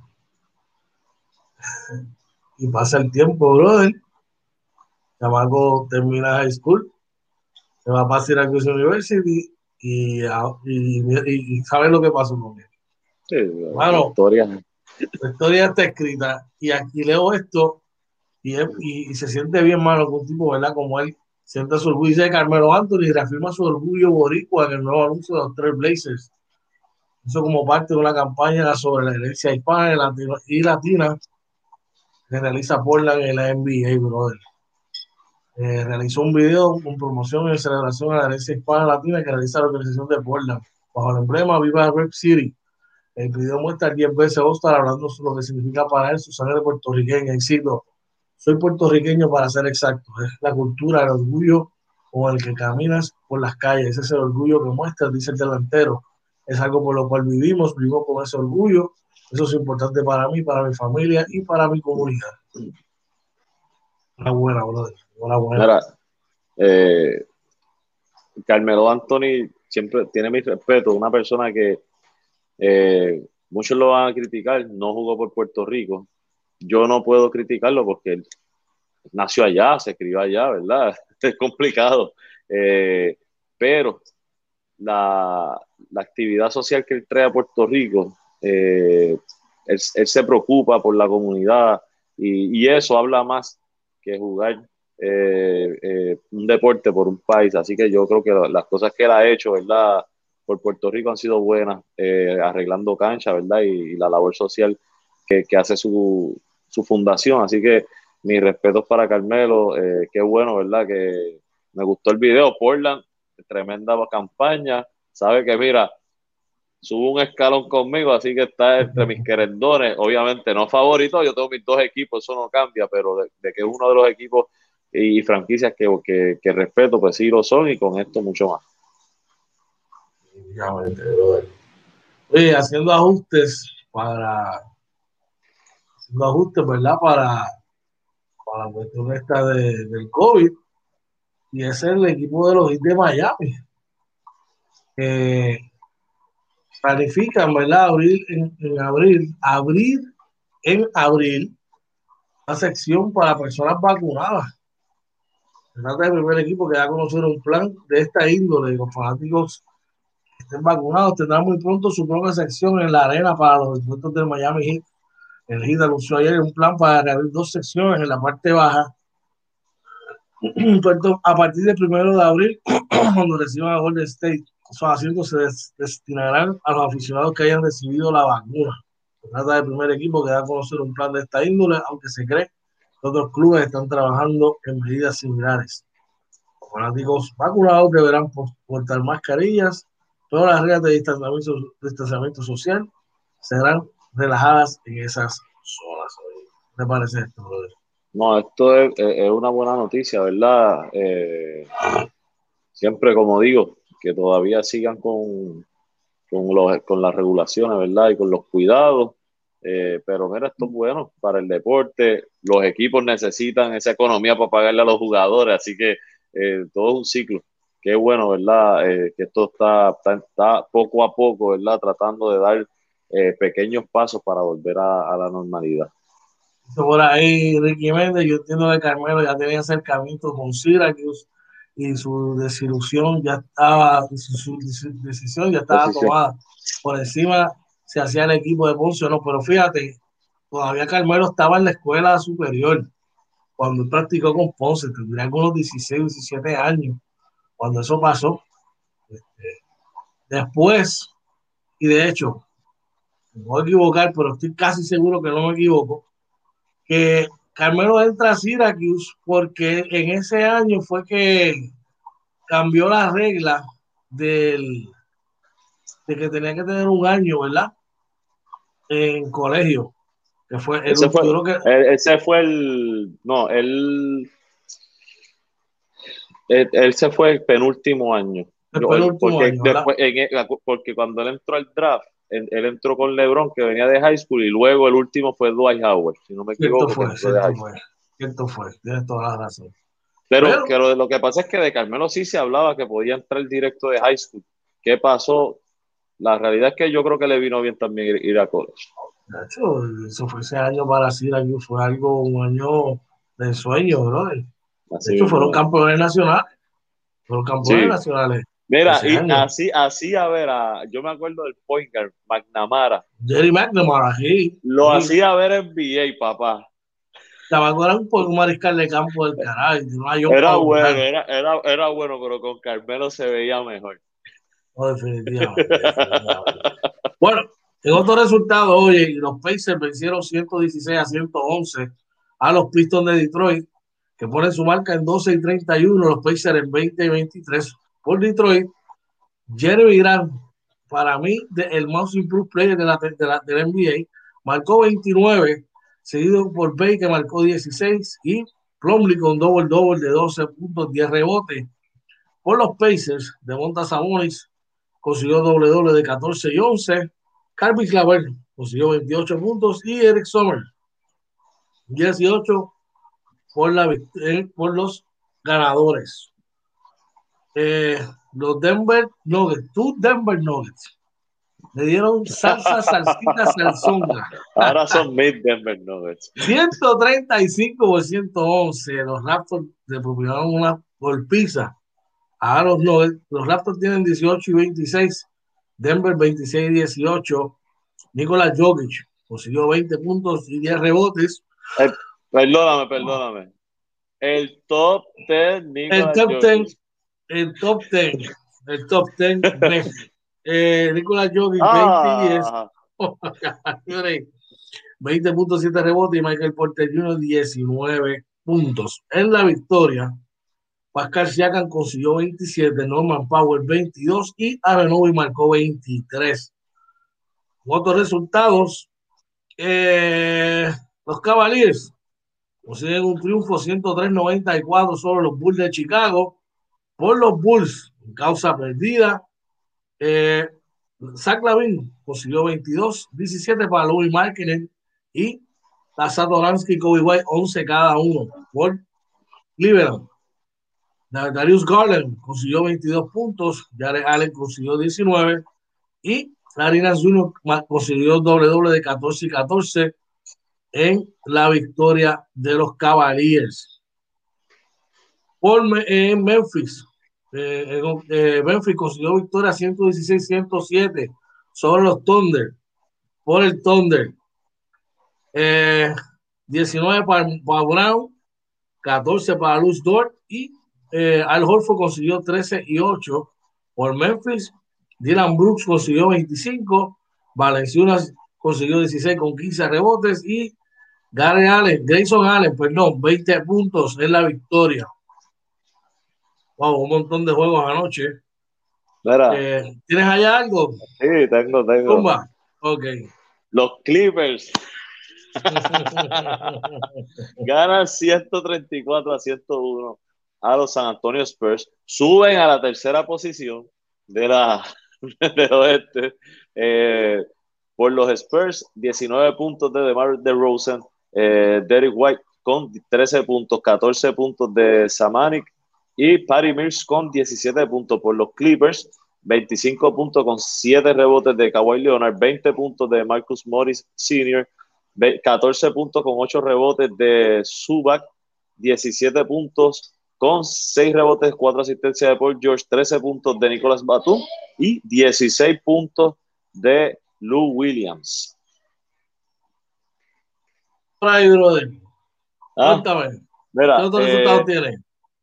y pasa el tiempo, brother. El chamaco termina high school, se va a Syracuse University y, y, y, sabe lo que pasó con él. Sí, bueno, historia. la historia está escrita y aquí leo esto y, se siente bien malo con un tipo, ¿verdad? Como él siente su orgullo de Carmelo Anthony y reafirma su orgullo boricua en el nuevo anuncio de los tres Blazers. Eso como parte de una campaña sobre la herencia hispana y latina que realiza Portland en la NBA, brother. Eh, realizó un video con promoción y celebración a la herencia hispana latina que realiza la organización de Portland bajo el emblema Viva Rep City. El video muestra 10 veces Oscar hablando sobre lo que significa para él su sangre puertorriqueña. Y cito, soy puertorriqueño para ser exacto. Es la cultura, el orgullo con el que caminas por las calles. Ese es el orgullo que muestras, dice el delantero. Es algo por lo cual vivimos, vivimos con ese orgullo. Eso es importante para mí, para mi familia y para mi comunidad. Una buena, brother. Una buena. Eh, Carmelo Anthony siempre tiene mi respeto. Una persona que eh, muchos lo van a criticar, no jugó por Puerto Rico, yo no puedo criticarlo porque él nació allá, se crió allá, ¿verdad? [LAUGHS] Es complicado. Eh, pero la, actividad social que él trae a Puerto Rico, él, se preocupa por la comunidad y, eso habla más que jugar eh, un deporte por un país. Así que yo creo que las cosas que él ha hecho, ¿verdad? Por Puerto Rico han sido buenas, arreglando cancha, ¿verdad? Y, la labor social que, que hace su, su fundación. Así que mis respetos para Carmelo, eh, qué bueno, ¿verdad? Que me gustó el video. Portland, tremenda campaña. Sabe que, mira, subo un escalón conmigo, así que está entre mis querendones. Obviamente no favorito, yo tengo mis dos equipos, eso no cambia, pero de, que uno de los equipos y franquicias que, que, respeto, pues sí lo son y con esto mucho más. Oye, haciendo ajustes para haciendo ajustes, ¿verdad? Para, para la cuestión esta de, del COVID. Y ese es el equipo de los de Miami. Que planifican, ¿verdad? Abrir en, abril, abrir en abril una sección para personas vacunadas. Se trata del primer equipo que da a conocer un plan de esta índole. Los fanáticos que estén vacunados tendrán muy pronto su propia sección en la arena para los encuentros del Miami Heat el GID anunció ayer un plan para reabrir dos secciones en la parte baja. [CLEARS THROAT] a partir del primero de abril, [CLEARS THROAT] cuando reciban a Golden State, esos asientos se destinarán a los aficionados que hayan recibido la vacuna. Se trata del primer equipo que da a conocer un plan de esta índole, aunque se cree que otros clubes están trabajando en medidas similares. Los fanáticos vacunados deberán portar mascarillas. Todas las reglas de distanciamiento, distanciamiento social serán relajadas en esas zonas. ¿Qué te parece esto, brother? No, esto es, una buena noticia, ¿verdad? Eh, siempre, como digo, que todavía sigan con, con, los, con las regulaciones, ¿verdad? Y con los cuidados. Eh, pero mira, esto es bueno para el deporte. Los equipos necesitan esa economía para pagarle a los jugadores, así que eh, todo es un ciclo. qué bueno, ¿verdad? Eh, que esto está, está, poco a poco, ¿verdad? Tratando de dar pequeños pasos para volver a, la normalidad. Por ahí, Ricky Méndez, yo entiendo que Carmelo ya tenía acercamiento con Syracuse y su desilusión ya estaba, su, decisión ya estaba tomada. Por encima se hacía el equipo de Ponce no, pero fíjate, todavía Carmelo estaba en la escuela superior cuando practicó con Ponce, tendría algunos 16, 17 años cuando eso pasó. Este, después, y de hecho, me voy a equivocar, pero estoy casi seguro que no me equivoco, que Carmelo entra a Syracuse porque en ese año fue que cambió la regla del de que tenía que tener un año, ¿verdad? En colegio. Que fue el ese, fue, ese fue el. No, él. Él, se fue el penúltimo año. porque, después, porque cuando él entró al draft, él, entró con LeBron, que venía de high school, y luego el último fue Dwight Howard, si no me equivoco. Cierto fue, fue, cierto fue, tienes toda la razón. Pero, Pero lo, que pasa es que de Carmelo sí se hablaba que podía entrar directo de high school. ¿Qué pasó? La realidad es que yo creo que le vino bien también ir, a college. De hecho, eso fue ese año para Syracuse, fue algo, un año de sueño, bro. De hecho, fueron campeones nacionales. Fueron campeones nacionales. Mira, y así, así, a ver, yo me acuerdo del point guard, McNamara. Jerry McNamara, sí. Lo hacía ver en NBA, papá. Tabaco era un, un mariscal de campo del carajo. era bueno, era, era, era, bueno, pero con Carmelo se veía mejor. definitivamente. [LAUGHS] bueno, en otro resultado, oye, los Pacers vencieron 116 a 111 a los Pistons de Detroit, que ponen su marca en 12 y 31, los Pacers en 20 y 23 por Detroit. Jeremy Grant, para mí, el most improved player de la, de la, de la NBA, marcó 29 seguido por Bay que marcó 16 y Plumlee con doble doble de 12 puntos, 10 rebotes. Por los Pacers de Monta Sabonis consiguió doble doble de 14 y 11. Carby Claver consiguió 28 puntos y Eric Sommer 18 por, la, eh, por los ganadores. Eh, los Denver Nuggets, tú Denver Nuggets le dieron salsa, salsita, salsonga. Ahora son mid Denver Nuggets. 135 por 111. Los Raptors le propusieron una golpiza a los Nuggets. Los Raptors tienen 18 y 26. Denver 26 y 18. Nicolás Jokic consiguió 20 puntos y 10 rebotes. Eh, perdóname, perdóname. El top 10, El top 10. El top 10. El top 10. Eh, Nicolás Jokic, ah. 20 20.7 [LAUGHS] rebotes y Michael Porter Jr. 19 puntos. En la victoria, Pascal Siakam consiguió 27, Norman Powell 22 y Arenovi marcó 23. Otros resultados, eh, los Cavaliers consiguen un triunfo 103-94 sobre los Bulls de Chicago por los Bulls, causa perdida eh, Zach Lavin consiguió 22, 17 para Louis Markkinen y Satoransky y Kobe White 11 cada uno por Cleveland. Darius Garland consiguió 22 puntos, Jared Allen consiguió 19 y Larina Junior consiguió doble doble de 14 y 14 en la victoria de los Cavaliers. Por en Memphis, eh, eh, consiguió victoria 116-107 sobre los Thunder, por el Thunder. 19 eh, para, Brown, 14 para Luz Dort y eh, Al Horford consiguió 13 y 8 por Memphis. Dylan Brooks consiguió 25, Valenciunas consiguió 16 con 15 rebotes y Gary Allen, Grayson Allen, perdón, 20 puntos en la victoria wow, un montón de juegos anoche. Eh, ¿Tienes allá algo? Sí, tengo, tengo. Tumba. Ok. Los Clippers [LAUGHS] ganan 134 a 101 a los San Antonio Spurs. Suben a la tercera posición de la [LAUGHS] del oeste. Eh, por los Spurs, 19 puntos de DeMar DeRozan, eh, Derek White con 13 puntos, 14 puntos de Samanik Y Patty Mills con 17 puntos por los Clippers, 25 puntos con 7 rebotes de Kawhi Leonard, 20 puntos de Marcus Morris Sr., 14 puntos con 8 rebotes de Zubac, 17 puntos con 6 rebotes, 4 asistencias de Paul George, 13 puntos de Nicolas Batum y 16 puntos de Lou Williams. Por ahí, brother. Ah, Cuéntame. Mira, ¿Qué otros eh, resultados tienes?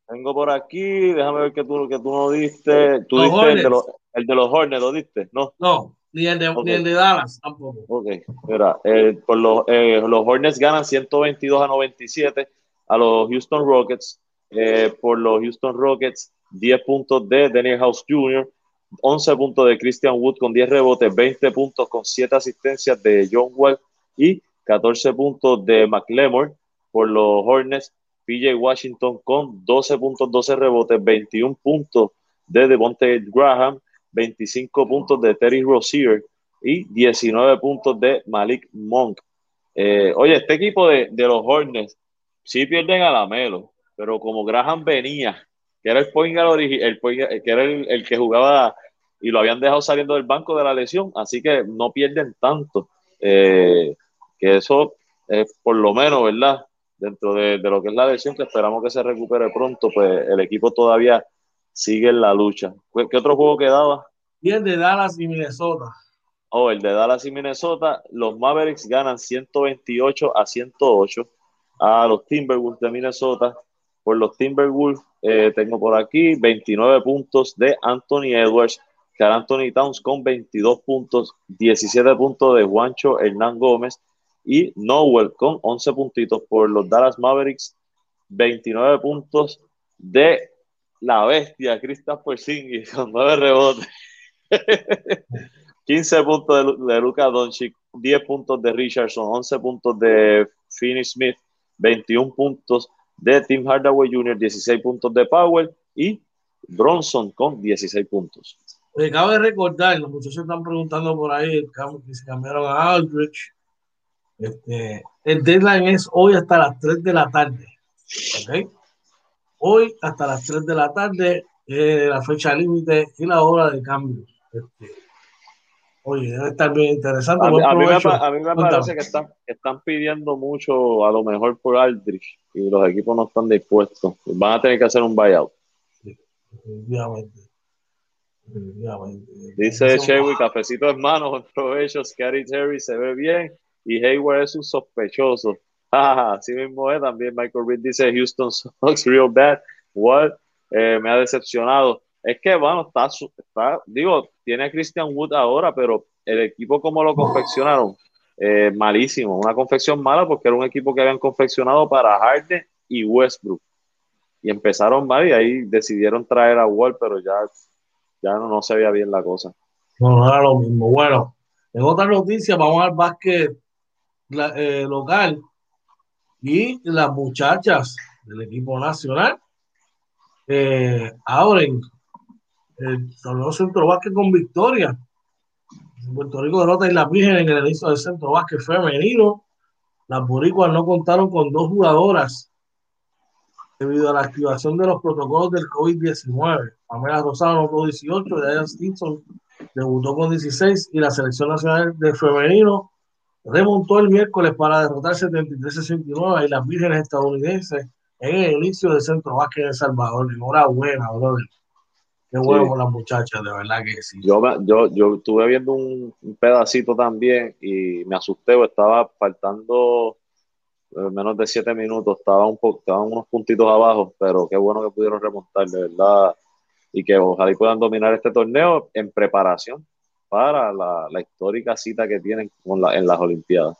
Tengo por aquí, déjame ver que tú, que tú no diste. Tú diste el de, los, el de, los, Hornets, ¿lo diste? No. No, ni el de, ni el de Dallas tampoco. Ok, mira, eh, por los, eh, los Hornets ganan 122 a 97 a los Houston Rockets. Eh, por los Houston Rockets, 10 puntos de Daniel House Jr., 11 puntos de Christian Wood con 10 rebotes, 20 puntos con 7 asistencias de John Wall y 14 puntos de McLemore por los Hornets, PJ Washington con 12 puntos, 12 rebotes, 21 puntos de Devontae Graham, 25 puntos de Terry Rozier y 19 puntos de Malik Monk. Eh, oye, este equipo de, los Hornets sí pierden a la Melo, pero como Graham venía, que era el point el, que era el, que jugaba y lo habían dejado saliendo del banco de la lesión, así que no pierden tanto. Eh, que eso es por lo menos, ¿verdad? Dentro de, lo que es la lesión, que esperamos que se recupere pronto, pues el equipo todavía sigue en la lucha. ¿Qué otro juego quedaba? Y el de Dallas y Minnesota. Oh, el de Dallas y Minnesota. Los Mavericks ganan 128 a 108 a los Timberwolves de Minnesota. Por los Timberwolves eh, tengo por aquí 29 puntos de Anthony Edwards, Carl Anthony Towns con 22 puntos, 17 puntos de Juancho Hernán Gómez y Nowell con 11 puntitos por los Dallas Mavericks, 29 puntos de la bestia Kristaps Porzingis [LAUGHS] con 9 rebotes. 15 puntos de, de Luka Doncic, 10 puntos de Richardson, 11 puntos de Finney Smith, 21 puntos de Tim Hardaway Jr., 16 puntos de Powell y Bronson con 16 puntos. Acabo de recordar, los muchachos están preguntando por ahí que se cambiaron a Aldrich. Este, el deadline es hoy hasta las 3 de la tarde. Hoy hasta las 3 de la tarde, eh, la fecha límite y la hora de cambio. Este, Oye, debe estar bien interesante. A, mí, me, parece que están, están pidiendo mucho, a lo mejor por Aldrich, y los equipos no están dispuestos. Van a tener que hacer un buyout. Dice Sherry, cafecito en mano, con provecho, Scary Terry se ve bien y Hayward es un sospechoso. [LAUGHS] Así mismo es, también Michael Reed dice Houston [LAUGHS] sucks real bad. What? Eh, me ha decepcionado. Es que, bueno, está, está, digo, tiene a Christian Wood ahora, pero el equipo como lo confeccionaron, eh, malísimo. Una confección mala porque era un equipo que habían confeccionado para Harden y Westbrook. Y empezaron mal y ahí decidieron traer a Wall, pero ya, ya no, se veía bien la cosa. No, no era lo mismo. Bueno, en otra noticia vamos al básquet eh, local y las muchachas del equipo nacional eh, abren el torneo centro básquet con victoria. Puerto Rico derrota y las Virgen en el inicio del centro básquet femenino. Las boricuas no contaron con dos jugadoras debido a la activación de los protocolos del COVID-19. Pamela Rosado anotó 18, Diane Stinson debutó con 16 y la selección nacional de femenino remontó el miércoles para derrotar 73-69 y las vírgenes estadounidenses en el inicio del centro básquet de El Salvador. Enhorabuena, brother. Qué bueno con las muchachas, de verdad que sí. Yo, yo, yo estuve viendo un, pedacito también y me asusté, estaba faltando eh, menos de siete minutos, estaba un estaban unos puntitos abajo, pero qué bueno que pudieron remontar, de verdad, y que ojalá puedan dominar este torneo en preparación para la, histórica cita que tienen con la, en las Olimpiadas.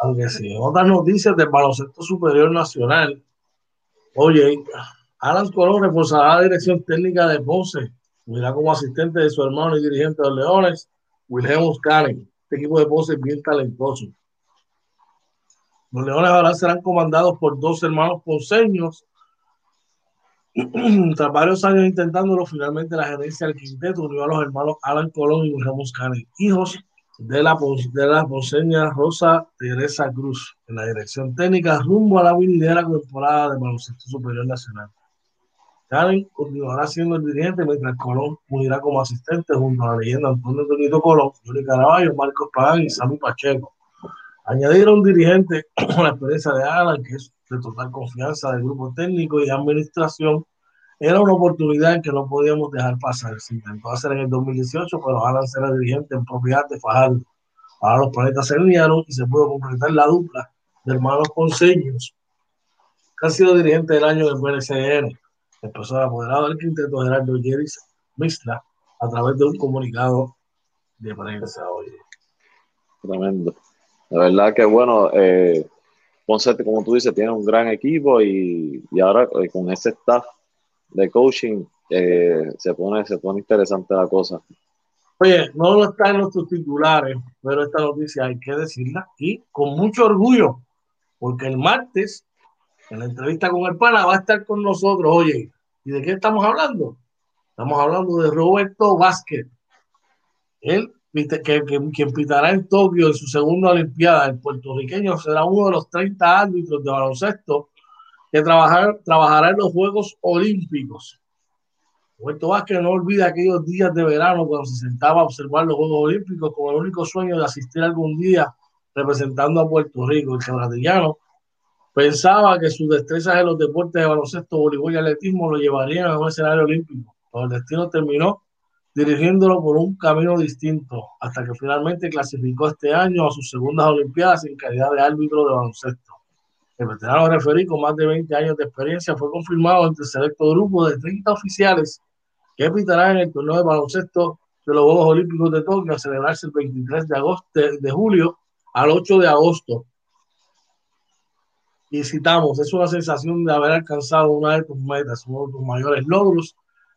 Aunque sí, otras noticias del baloncesto superior nacional. Oye, Alan Colón reforzará la dirección técnica de Ponce. Mira como asistente de su hermano y dirigente de los Leones, Wilhelm Canning. Este equipo de Ponce es bien talentoso. Los Leones ahora serán comandados por dos hermanos ponceños. [CLEARS THROAT] Tras varios años intentándolo, finalmente la gerencia del quinteto unió a los hermanos Alan Colón y Wilhelm Canning, hijos de la, de la ponceña Rosa Teresa Cruz, en la dirección técnica rumbo a la vinidera temporada de baloncesto superior nacional. Karen continuará siendo el dirigente mientras Colón unirá como asistente junto a la leyenda Antonio Tonito Colón, Yuri Caraballo, Marcos Pagán y Sammy Pacheco. Añadir a un dirigente [CLEARS THROAT] con la experiencia de Alan, que es de total confianza del grupo técnico y administración, era una oportunidad que no podíamos dejar pasar. Se intentó hacer en el 2018, pero Alan será dirigente en propiedad de Fajardo. Ahora los planetas se alinearon y se pudo completar la dupla de hermanos conseños han sido dirigente del año del PNCN. El profesor apoderado del quinteto Gerardo Yeris Misla a través de un comunicado de prensa hoy. Tremendo. La verdad que bueno, eh, Ponce, como tú dices, tiene un gran equipo y, y ahora eh, con ese staff de coaching eh, se, pone, se pone interesante la cosa. Oye, no lo está en nuestros titulares, pero esta noticia hay que decirla y con mucho orgullo, porque el martes, en la entrevista con el pana, va a estar con nosotros. Oye, ¿y de qué estamos hablando? Estamos hablando de Roberto Vázquez. Él que, quien pitará en Tokio en su segunda Olimpiada, el puertorriqueño será uno de los 30 árbitros de baloncesto que trabajar, trabajará en los Juegos Olímpicos. Roberto Vázquez no olvida aquellos días de verano cuando se sentaba a observar los Juegos Olímpicos con el único sueño de asistir algún día representando a Puerto Rico. El quebradillano pensaba que sus destrezas en los deportes de baloncesto, voleibol y atletismo lo llevarían a un escenario olímpico, pero el destino terminó dirigiéndolo por un camino distinto, hasta que finalmente clasificó este año a sus segundas Olimpiadas en calidad de árbitro de baloncesto. El veterano referí con más de 20 años de experiencia fue confirmado entre el selecto grupo de 30 oficiales que pitarán en el torneo de baloncesto de los Juegos Olímpicos de Tokio a celebrarse el 23 de, agosto, de julio al 8 de agosto. Y citamos, es una sensación de haber alcanzado una de tus metas, uno de tus mayores logros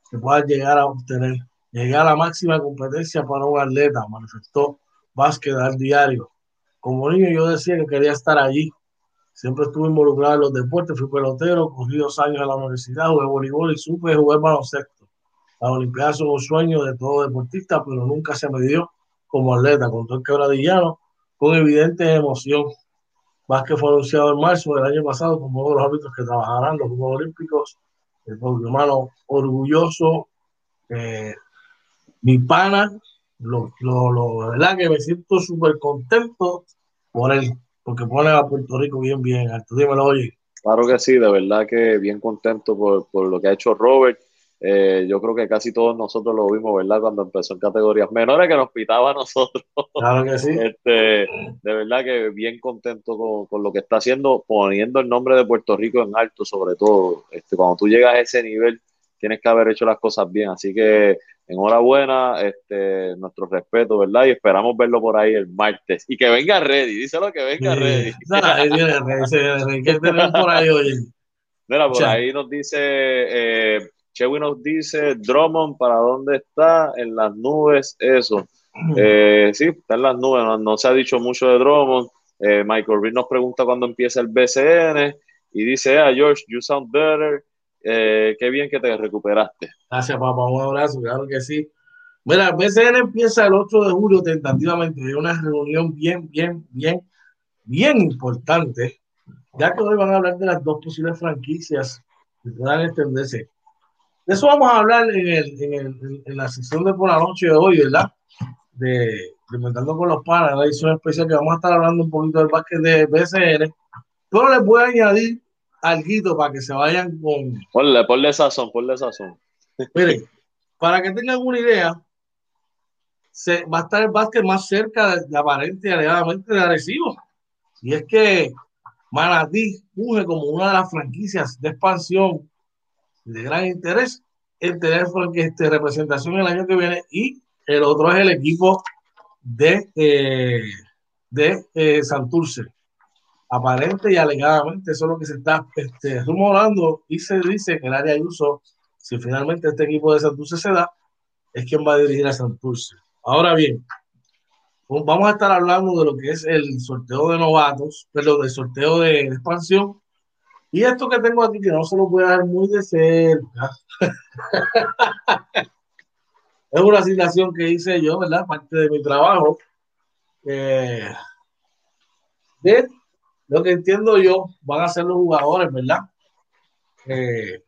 que puedas llegar a obtener. Llegué a la máxima competencia para un atleta, manifestó Vázquez al diario. Como niño yo decía que quería estar allí. Siempre estuve involucrado en los deportes, fui pelotero, cogí dos años en la universidad, jugué voleibol y supe jugar baloncesto. Las Olimpiadas son un sueño de todo deportista, pero nunca se me dio como atleta, contó el quebradillano con evidente emoción. Vázquez fue anunciado en marzo del año pasado como uno de los árbitros que trabajarán los Juegos Olímpicos. El hermano orgulloso eh, mi pana, lo, lo, lo, verdad que me siento súper contento por él, porque pone a Puerto Rico bien, bien alto. Dímelo, oye. Claro que sí, de verdad que bien contento por, por lo que ha hecho Robert. Eh, yo creo que casi todos nosotros lo vimos, ¿verdad? Cuando empezó en categorías menores que nos pitaba a nosotros. Claro que sí. Este, de verdad que bien contento con, con, lo que está haciendo, poniendo el nombre de Puerto Rico en alto, sobre todo. Este, cuando tú llegas a ese nivel, tienes que haber hecho las cosas bien. Así que enhorabuena, este, nuestro respeto, ¿verdad? Y esperamos verlo por ahí el martes. Y que venga ready, díselo que venga sí. ready. ¿Qué tenemos por ahí hoy? Mira, por ahí nos dice, eh, Chewy nos dice, Drummond, ¿para dónde está? En las nubes, eso. Eh, sí, está en las nubes, no, no, se ha dicho mucho de Drummond. Eh, Michael Reed nos pregunta cuándo empieza el BCN y dice, ah, George, you sound better. Eh, qué bien que te recuperaste. Gracias, papá. Un abrazo, claro que sí. Mira, BCN empieza el 8 de julio tentativamente. Hay una reunión bien, bien, bien, bien importante, ya que hoy van a hablar de las dos posibles franquicias que puedan extenderse. De eso vamos a hablar en, el, en, el, en la sesión de por la noche de hoy, ¿verdad? De Inventando con los Panas, la edición especial que vamos a estar hablando un poquito del básquet de BCN. Pero les voy a añadir algo para que se vayan con. Ponle, ponle sazón, ponle sazón. Miren, [LAUGHS] para que tengan una idea, se, va a estar el básquet más cerca de, de aparente y alegadamente de Arecibo. Y es que Manatí funge como una de las franquicias de expansión de gran interés en tener este, representación el año que viene y el otro es el equipo de, eh, de eh, Santurce aparente y alegadamente eso es lo que se está este, rumorando y se dice que el área de uso, si finalmente este equipo de Santurce se da, es quien va a dirigir a Santurce. Ahora bien, vamos a estar hablando de lo que es el sorteo de novatos, perdón, del sorteo de expansión. Y esto que tengo aquí, que no se lo voy a dar muy de cerca, [LAUGHS] es una asignación que hice yo, ¿verdad? Parte de mi trabajo. Eh, de lo que entiendo yo van a ser los jugadores, ¿verdad? Eh,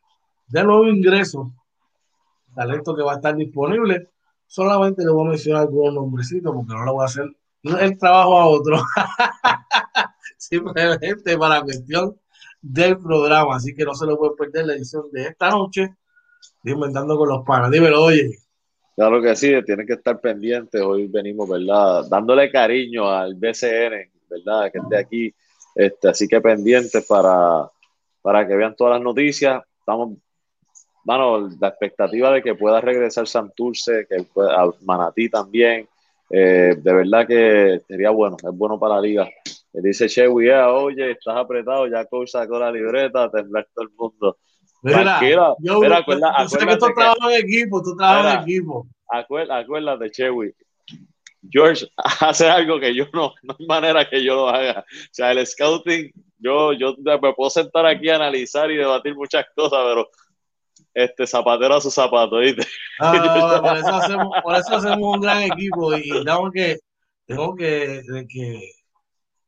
de nuevo ingreso, talento que va a estar disponible. Solamente le voy a mencionar algunos nombrecitos porque no le voy a hacer el trabajo a otro. [LAUGHS] Simplemente para cuestión del programa. Así que no se lo puede perder la edición de esta noche Inventando con los panas. Dímelo, oye. Claro que sí, tiene que estar pendiente. Hoy venimos, ¿verdad? Dándole cariño al BCN, ¿verdad? Que esté aquí. Este, así que pendientes para, para que vean todas las noticias. Estamos, bueno, la expectativa de que pueda regresar Santurce, que pueda, Manatí también. Eh, de verdad que sería bueno, es bueno para la liga. Dice Chewy, oye, estás apretado, ya coach sacó la libreta, temblar todo el mundo. Mira, yo, mira, acuerda, yo sé que tú trabajas en equipo, tú trabajas en equipo. Acuérdate, Chewy. George [LAUGHS] hace algo que yo no, no hay manera que yo lo haga. O sea, el scouting, yo, yo me puedo sentar aquí a analizar y debatir muchas cosas, pero este zapatero a su zapato, ¿viste? [LAUGHS] Por, eso hacemos, por eso hacemos un gran equipo y tengo que, tengo que, que,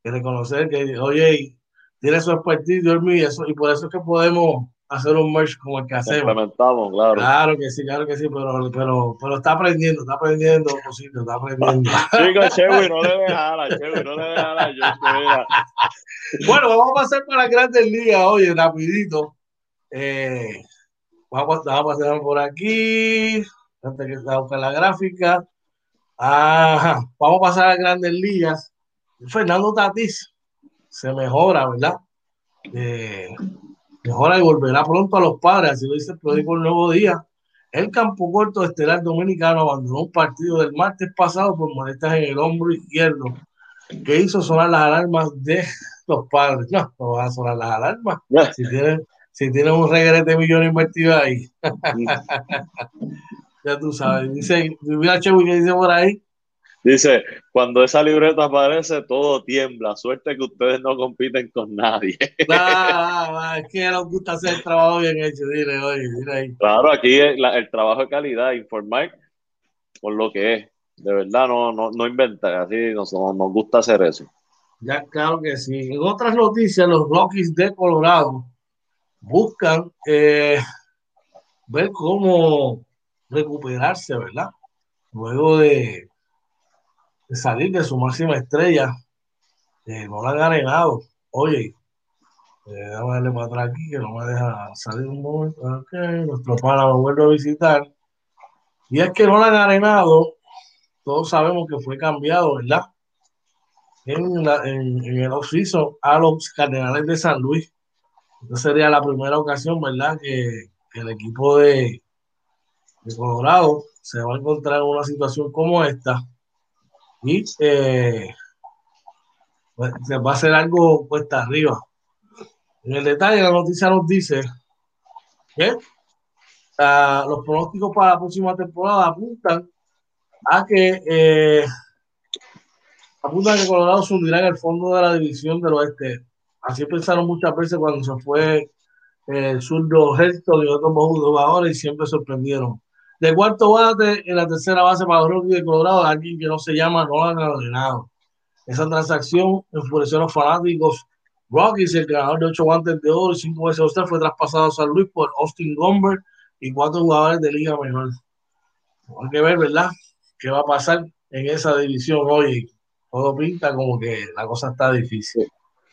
que reconocer que, oye, tiene su expertise, y, eso, y por eso es que podemos hacer un merch como el que hacemos. claro. Claro que sí, claro que sí, pero, pero, pero está aprendiendo, está aprendiendo, cosito, está aprendiendo. [LAUGHS] Chicos, Chewy, no le dejes a la, Chewy, no le dejes a la, [LAUGHS] Bueno, vamos a pasar para las grandes ligas, oye, rapidito. Eh, vamos, a pasar por aquí, antes que se buscar la gráfica. Ajá, vamos a pasar a las grandes ligas. Fernando Tatis se mejora, ¿verdad? Eh, Mejora y volverá pronto a los padres, así lo dice el periódico El Nuevo Día. El campo corto estelar dominicano abandonó un partido del martes pasado por molestias en el hombro izquierdo que hizo sonar las alarmas de los padres. No, no van a sonar las alarmas. Si tienen, si tienen un regrete de millones invertido ahí. [LAUGHS] ya tú sabes. Dice, mira, Chewy, que dice por ahí? Dice, cuando esa libreta aparece, todo tiembla. Suerte que ustedes no compiten con nadie. [LAUGHS] Ah, es que nos gusta hacer el trabajo bien hecho. Dile, oye, dile ahí. Claro, aquí el, trabajo de calidad, informar por lo que es. De verdad, no, no, no inventar. Así nos, nos gusta hacer eso. Ya, claro que sí. En otras noticias, los Rockies de Colorado buscan eh, ver cómo recuperarse, ¿verdad? Luego de salir de su máxima estrella. Eh, no la han arenado. Oye, eh, déjame darle para atrás aquí que no me deja salir un momento. Okay, nuestro pana lo vuelve a visitar. Y es que no la han arenado. Todos sabemos que fue cambiado, ¿verdad? En, en, el oficio a los Cardenales de San Luis. Esta sería la primera ocasión, ¿verdad? Que, que el equipo de, de Colorado se va a encontrar en una situación como esta y eh, se va a hacer algo cuesta arriba. En el detalle, la noticia nos dice que los pronósticos para la próxima temporada apuntan a que eh, apuntan a que Colorado se hundirá en el fondo de la división del oeste. Así pensaron muchas veces cuando se fue el zurdo Heston y otros jugadores y siempre sorprendieron. De cuarto bate en la tercera base para los Rockies de Colorado, alguien que no se llama Nolan Arenado. Esa transacción enfureció a los fanáticos. Rockies, el ganador de ocho guantes de oro y cinco veces Oscar, fue traspasado a San Luis por Austin Gomber y cuatro jugadores de Liga Menor. Hay que ver, ¿verdad? ¿Qué va a pasar en esa división hoy? Todo pinta como que la cosa está difícil.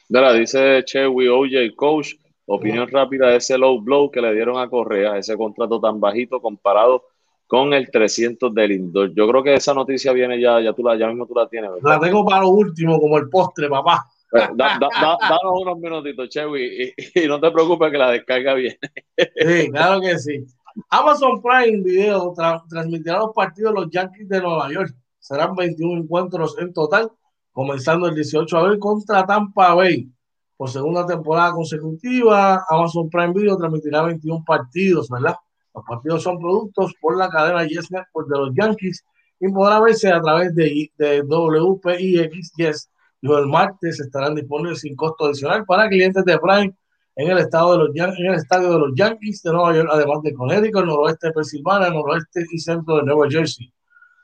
Mira, dice Chewy OJ Coach, opinión rápida de ese low blow que le dieron a Correa, ese contrato tan bajito comparado con el 300 del Indoor. Yo creo que esa noticia viene ya, ya, tú la, ya mismo tú la tienes. La tengo para lo último, como el postre, papá. Pues, danos unos minutitos, Chewy, y, no te preocupes que la descarga viene. Sí, claro que sí. Amazon Prime Video transmitirá los partidos de los Yankees de Nueva York. Serán 21 encuentros en total, comenzando el 18 de abril contra Tampa Bay. Por segunda temporada consecutiva, Amazon Prime Video transmitirá 21 partidos, ¿verdad? Los partidos son productos por la cadena Yes Network de los Yankees y podrá verse a través de, de WPIX Yes. Los martes estarán disponibles sin costo adicional para clientes de Prime en el, estado de los, en el estadio de los Yankees de Nueva York, además de Connecticut, noroeste de Pensilvania, noroeste y centro de Nueva Jersey.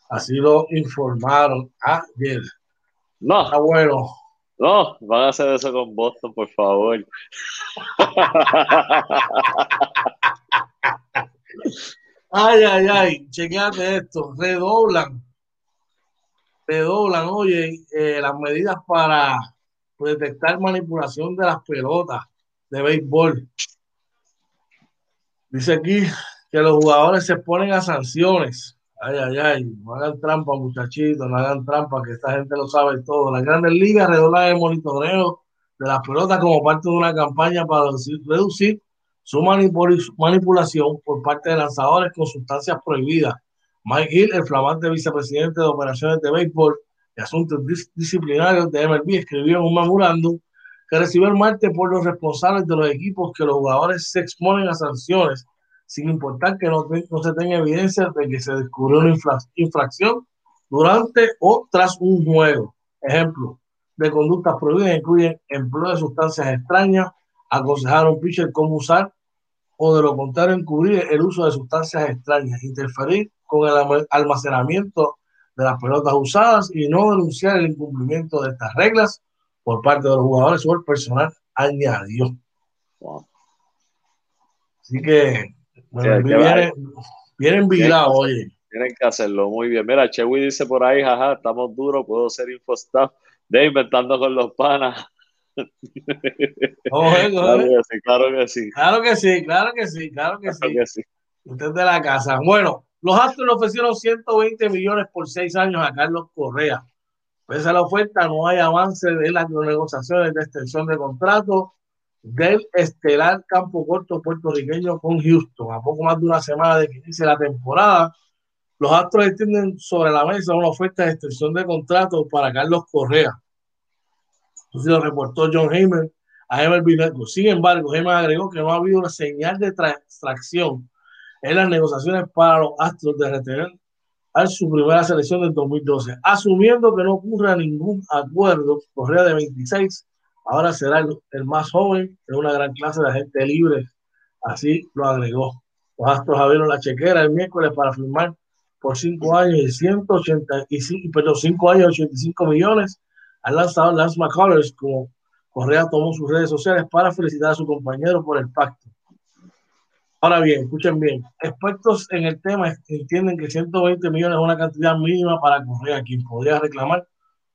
Así lo informaron ayer. No. Está bueno. No, van a hacer eso con Boston, por favor. [LAUGHS] Ay, ay, ay, chequeate esto, redoblan, redoblan, oye, eh, las medidas para detectar manipulación de las pelotas de béisbol. Dice aquí que los jugadores se ponen a sanciones. Ay, ay, ay, no hagan trampa, muchachitos, no hagan trampa, que esta gente lo sabe todo. Las grandes ligas redoblan el monitoreo de las pelotas como parte de una campaña para reducir su manipulación por parte de lanzadores con sustancias prohibidas. Mike Hill, el flamante vicepresidente de operaciones de béisbol y asuntos disciplinarios de MLB, escribió en un memorándum que recibió el martes por los responsables de los equipos que los jugadores se exponen a sanciones sin importar que no, se tenga evidencia de que se descubrió una infracción durante o tras un juego. Ejemplo de conductas prohibidas incluyen empleo de sustancias extrañas, aconsejar a pitcher cómo usar o de lo contrario encubrir el uso de sustancias extrañas, interferir con el almacenamiento de las pelotas usadas y no denunciar el incumplimiento de estas reglas por parte de los jugadores o el personal añadió. Así que, bueno, vienen, vienen vigilados, oye. Tienen que hacerlo muy bien. Mira, Chewy dice por ahí, jaja, estamos duros, puedo ser infostaff de inventando con los panas. [LAUGHS] claro, que sí, claro que sí. Claro que sí, claro que sí, claro que, sí. Usted de la casa. Bueno, los Astros le ofrecieron 120 millones por seis años a Carlos Correa. Pese a la oferta, no hay avance de las negociaciones de extensión de contrato del estelar campo corto puertorriqueño con Houston. A poco más de una semana de que inicie la temporada, los Astros extienden sobre la mesa una oferta de extensión de contrato para Carlos Correa entonces lo reportó John Heyman a MLB Network. Sin embargo, Heyman agregó que no ha habido una señal de extracción en las negociaciones para los Astros de retener a su primera selección del 2012. Asumiendo que no ocurra ningún acuerdo, Correa de 26 ahora será el, más joven de una gran clase de gente libre. Así lo agregó. Los Astros abrieron la chequera el miércoles para firmar por 5 años y 185, perdón, 5 años y 85 millones al lanzador Lance McCullers, como Correa tomó sus redes sociales para felicitar a su compañero por el pacto. Ahora bien, escuchen bien, expertos en el tema entienden que 120 millones es una cantidad mínima para Correa, quien podría reclamar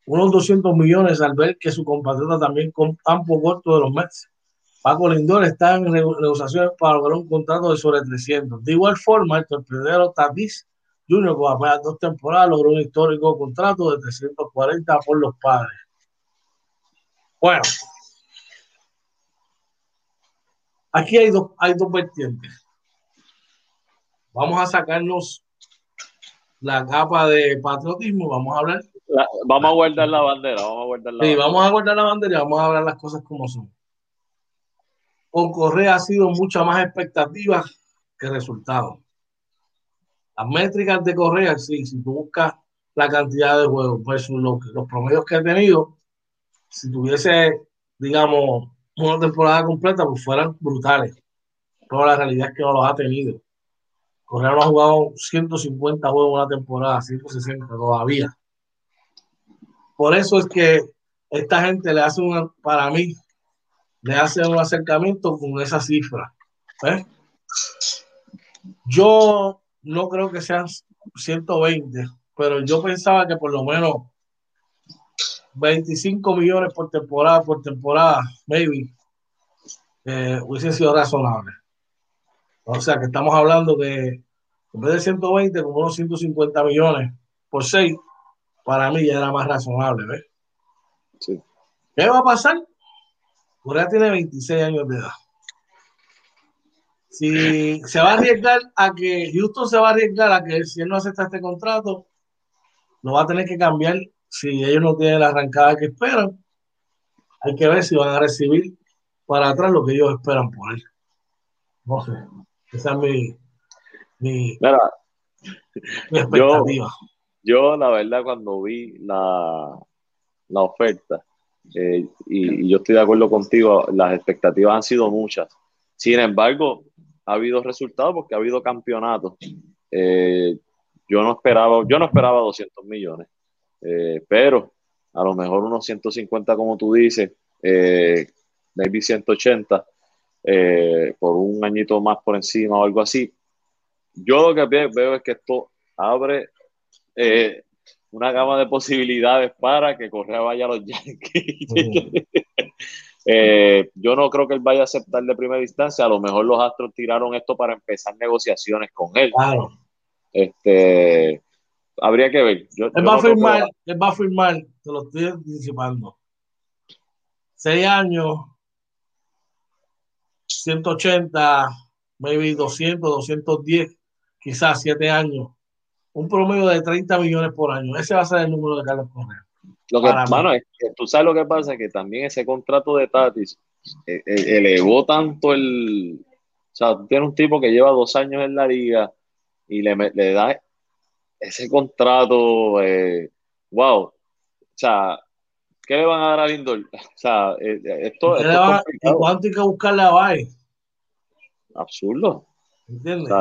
unos 200 millones al ver que su compatriota también con campo corto de los Mets. Paco Lindor está en negociaciones para lograr un contrato de sobre 300. De igual forma, el torpedero Tatis Junior, con apenas dos temporadas, logró un histórico contrato de 340 por los padres. Bueno, aquí hay dos, hay dos vertientes. Vamos a sacarnos la capa de patriotismo, vamos a hablar. vamos a guardar la bandera, vamos a guardar la sí, vamos a guardar la bandera y vamos a hablar las cosas como son. Con Correa ha sido mucha más expectativa que resultado. Las métricas de Correa, sí, si tú buscas la cantidad de juegos versus los, promedios que ha tenido, si tuviese, digamos, una temporada completa, pues fueran brutales. Pero la realidad es que no los ha tenido. Correa no ha jugado 150 juegos una temporada, 160 todavía. Por eso es que esta gente le hace una, para mí, le hace un acercamiento con esa cifra. ¿eh? Yo no creo que sean 120, pero yo pensaba que por lo menos 25 millones por temporada, por temporada, maybe, eh, hubiese sido razonable. O sea, que estamos hablando de, en vez de 120, como unos 150 millones por 6, para mí ya era más razonable, ¿ves? Sí. ¿Qué va a pasar? Corea tiene 26 años de edad si se va a arriesgar a que Houston se va a arriesgar a que si él no acepta este contrato, lo va a tener que cambiar si ellos no tienen la arrancada que esperan. Hay que ver si van a recibir para atrás lo que ellos esperan por él. No sé. Esa es mi, mi, expectativa. Yo, la verdad, cuando vi la, la oferta, eh, y, y yo estoy de acuerdo contigo, las expectativas han sido muchas. Sin embargo, ha habido resultados porque ha habido campeonatos. Eh, yo no esperaba, yo no esperaba 200 millones, eh, pero a lo mejor unos 150 como tú dices, eh, maybe 180 por un añito más por encima o algo así, yo lo que veo es que esto abre eh, una gama de posibilidades para que Correa vaya a los [LAUGHS] Yankees. Eh, yo no creo que él vaya a aceptar de primera instancia. A lo mejor los Astros tiraron esto para empezar negociaciones con él. Claro. Este, habría que ver. él, va a firmar, él va a firmar, te lo estoy anticipando. Seis años, 180, maybe 200, 210, quizás siete años un promedio de 30 millones por año. Ese va a ser el número de Carlos Correa. Lo que, mano, es que tú sabes lo que pasa, que también ese contrato de Tatis eh, eh, elevó tanto el... O sea, tú tienes un tipo que lleva dos años en la liga y le, le da ese contrato, eh, wow. O sea, ¿qué le van a dar a Lindor? [LAUGHS] O sea, esto, ¿Y, cuánto hay que buscarle a Bay? Absurdo. ¿Entiendes?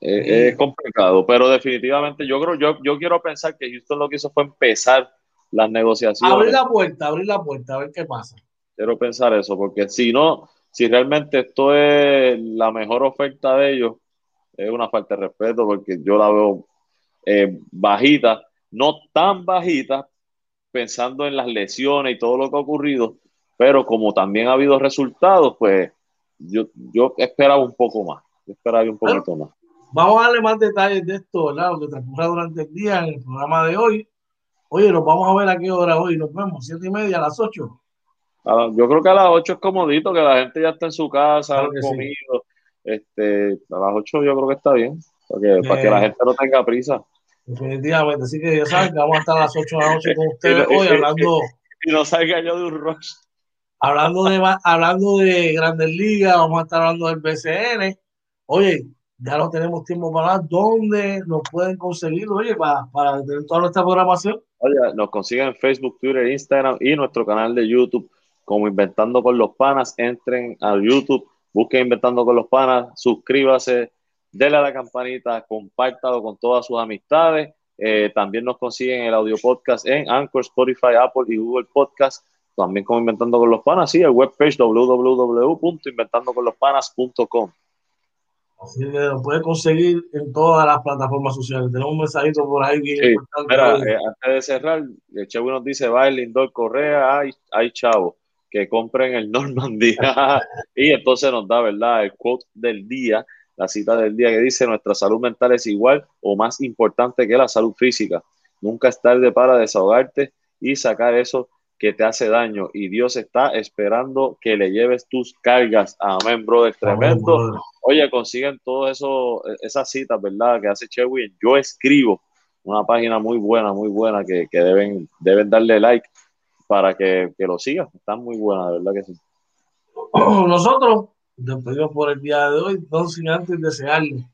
Es complicado, pero definitivamente yo creo, yo, yo quiero pensar que Houston lo que hizo fue empezar las negociaciones. Abrir la puerta, abrir la puerta, a ver qué pasa. Quiero pensar eso, porque si no, si realmente esto es la mejor oferta de ellos, es una falta de respeto, porque yo la veo eh, bajita, no tan bajita, pensando en las lesiones y todo lo que ha ocurrido, pero como también ha habido resultados, pues yo, yo esperaba un poco más, yo esperaba un poquito más. Vamos a darle más detalles de esto, ¿verdad? Lo que transcurra durante el día en el programa de hoy. Oye, nos vamos a ver a qué hora hoy. Nos vemos, siete y media, a las ocho. yo creo que a las ocho es comodito, que la gente ya está en su casa, han comido. Este, a las ocho yo creo que está bien, porque, para que la gente no tenga prisa. Definitivamente, así que ya saben que vamos a estar a las ocho de la noche con [LAUGHS] ustedes hoy hablando. [LAUGHS] Y no salga yo de un rush. Hablando de, hablando de Grandes Ligas, vamos a estar hablando del BCN. Oye, ya no tenemos tiempo para hablar. ¿Dónde nos pueden conseguir, oye, para, para tener toda nuestra programación? Oye, nos consiguen en Facebook, Twitter, Instagram y nuestro canal de YouTube como Inventando con los Panas. Entren al YouTube, busquen Inventando con los Panas, suscríbase, denle a la campanita, compártalo con todas sus amistades. Eh, también nos consiguen el audio podcast en Anchor, Spotify, Apple y Google Podcast. También como Inventando con los Panas, sí, el webpage www.inventandoconlospanas.com. Así que lo puede conseguir en todas las plataformas sociales. Tenemos un mensajito por ahí bien importante. Eh, antes de cerrar, el chavo nos dice, va el Lindor Correa, hay, hay chavo, que compren el Normandy. [LAUGHS] y entonces nos da, ¿verdad? El quote del día, la cita del día que dice, nuestra salud mental es igual o más importante que la salud física. Nunca es tarde para desahogarte y sacar eso que te hace daño y Dios está esperando que le lleves tus cargas. Amén, brother. Tremendo. Oye, consiguen todo eso, esas citas, ¿verdad? Que hace Chewin. Yo escribo una página muy buena, muy buena que, deben, deben darle like para que, lo sigan. Están muy buenas, ¿verdad que sí? [CLEARS THROAT] Nosotros despedimos por el día de hoy, no sin antes desearle,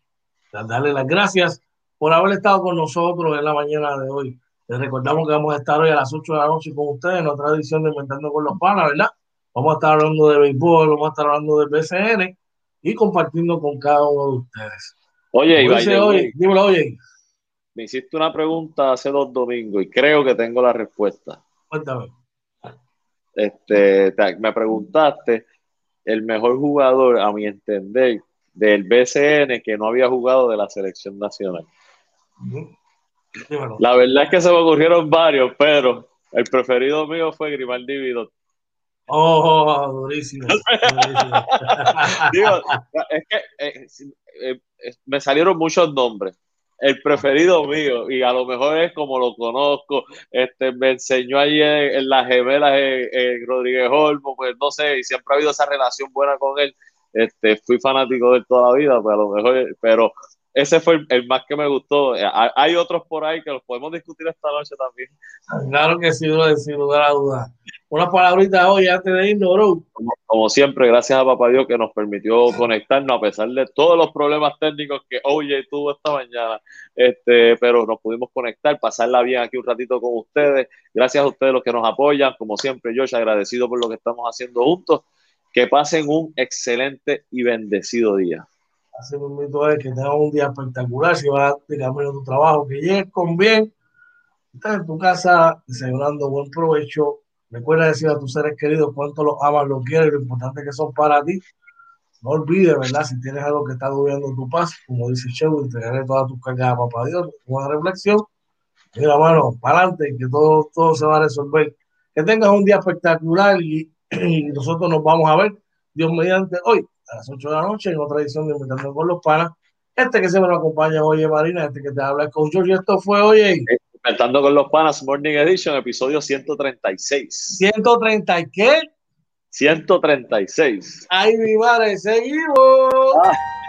darle las gracias por haber estado con nosotros en la mañana de hoy. Les recordamos que vamos a estar hoy a las 8 de la noche con ustedes en otra edición de Inventando con los Panas, ¿verdad? Vamos a estar hablando de béisbol, vamos a estar hablando del BCN y compartiendo con cada uno de ustedes. Oye, Iván, oye, dímelo, oye. Me hiciste una pregunta hace dos domingos y creo que tengo la respuesta. Cuéntame. Este, me preguntaste el mejor jugador, a mi entender, del BCN que no había jugado de la selección nacional. La verdad es que se me ocurrieron varios, pero el preferido mío fue Grimaldi Vidot. Oh, durísimo. [LAUGHS] Digo, es que eh, eh, eh, me salieron muchos nombres. El preferido mío, y a lo mejor es como lo conozco, este, me enseñó allí en, las gemelas en, Rodríguez Olmo, pues no sé, y siempre ha habido esa relación buena con él. Este, fui fanático de él toda la vida, pero pues a lo mejor, pero ese fue el, más que me gustó. Eh, hay otros por ahí que los podemos discutir esta noche también. Claro que sí, sin lugar a dudas. Una palabrita hoy antes de irnos, bro. Como, siempre, gracias a Papá Dios que nos permitió conectarnos a pesar de todos los problemas técnicos que OJ tuvo esta mañana. Este, pero nos pudimos conectar, pasarla bien aquí un ratito con ustedes. Gracias a ustedes los que nos apoyan. Como siempre, yo agradecido por lo que estamos haciendo juntos. Que pasen un excelente y bendecido día. Así mismo es que tengas un día espectacular. Si vas de camino a tu trabajo, que llegues con bien. Estás en tu casa desayunando buen provecho. Recuerda decir a tus seres queridos cuánto los amas, los quieres, lo importante que son para ti. no olvides, ¿verdad? Si tienes algo que está durmiendo tu paz, como dice Chevo, entregaré todas tus cargas a papá Dios, una reflexión. Mira, mano, para adelante, que todo, todo se va a resolver. Que tengas un día espectacular y, [CLEARS THROAT] nosotros nos vamos a ver, Dios mediante, hoy a las 8 de la noche en otra edición de Inventando con los Panas. Este que se me lo acompaña, oye Marina, este que te habla con George, esto fue, oye. Inventando con los Panas, Morning Edition, episodio 136. ¿130 qué? 136. Ay, mi madre, seguimos. Ah.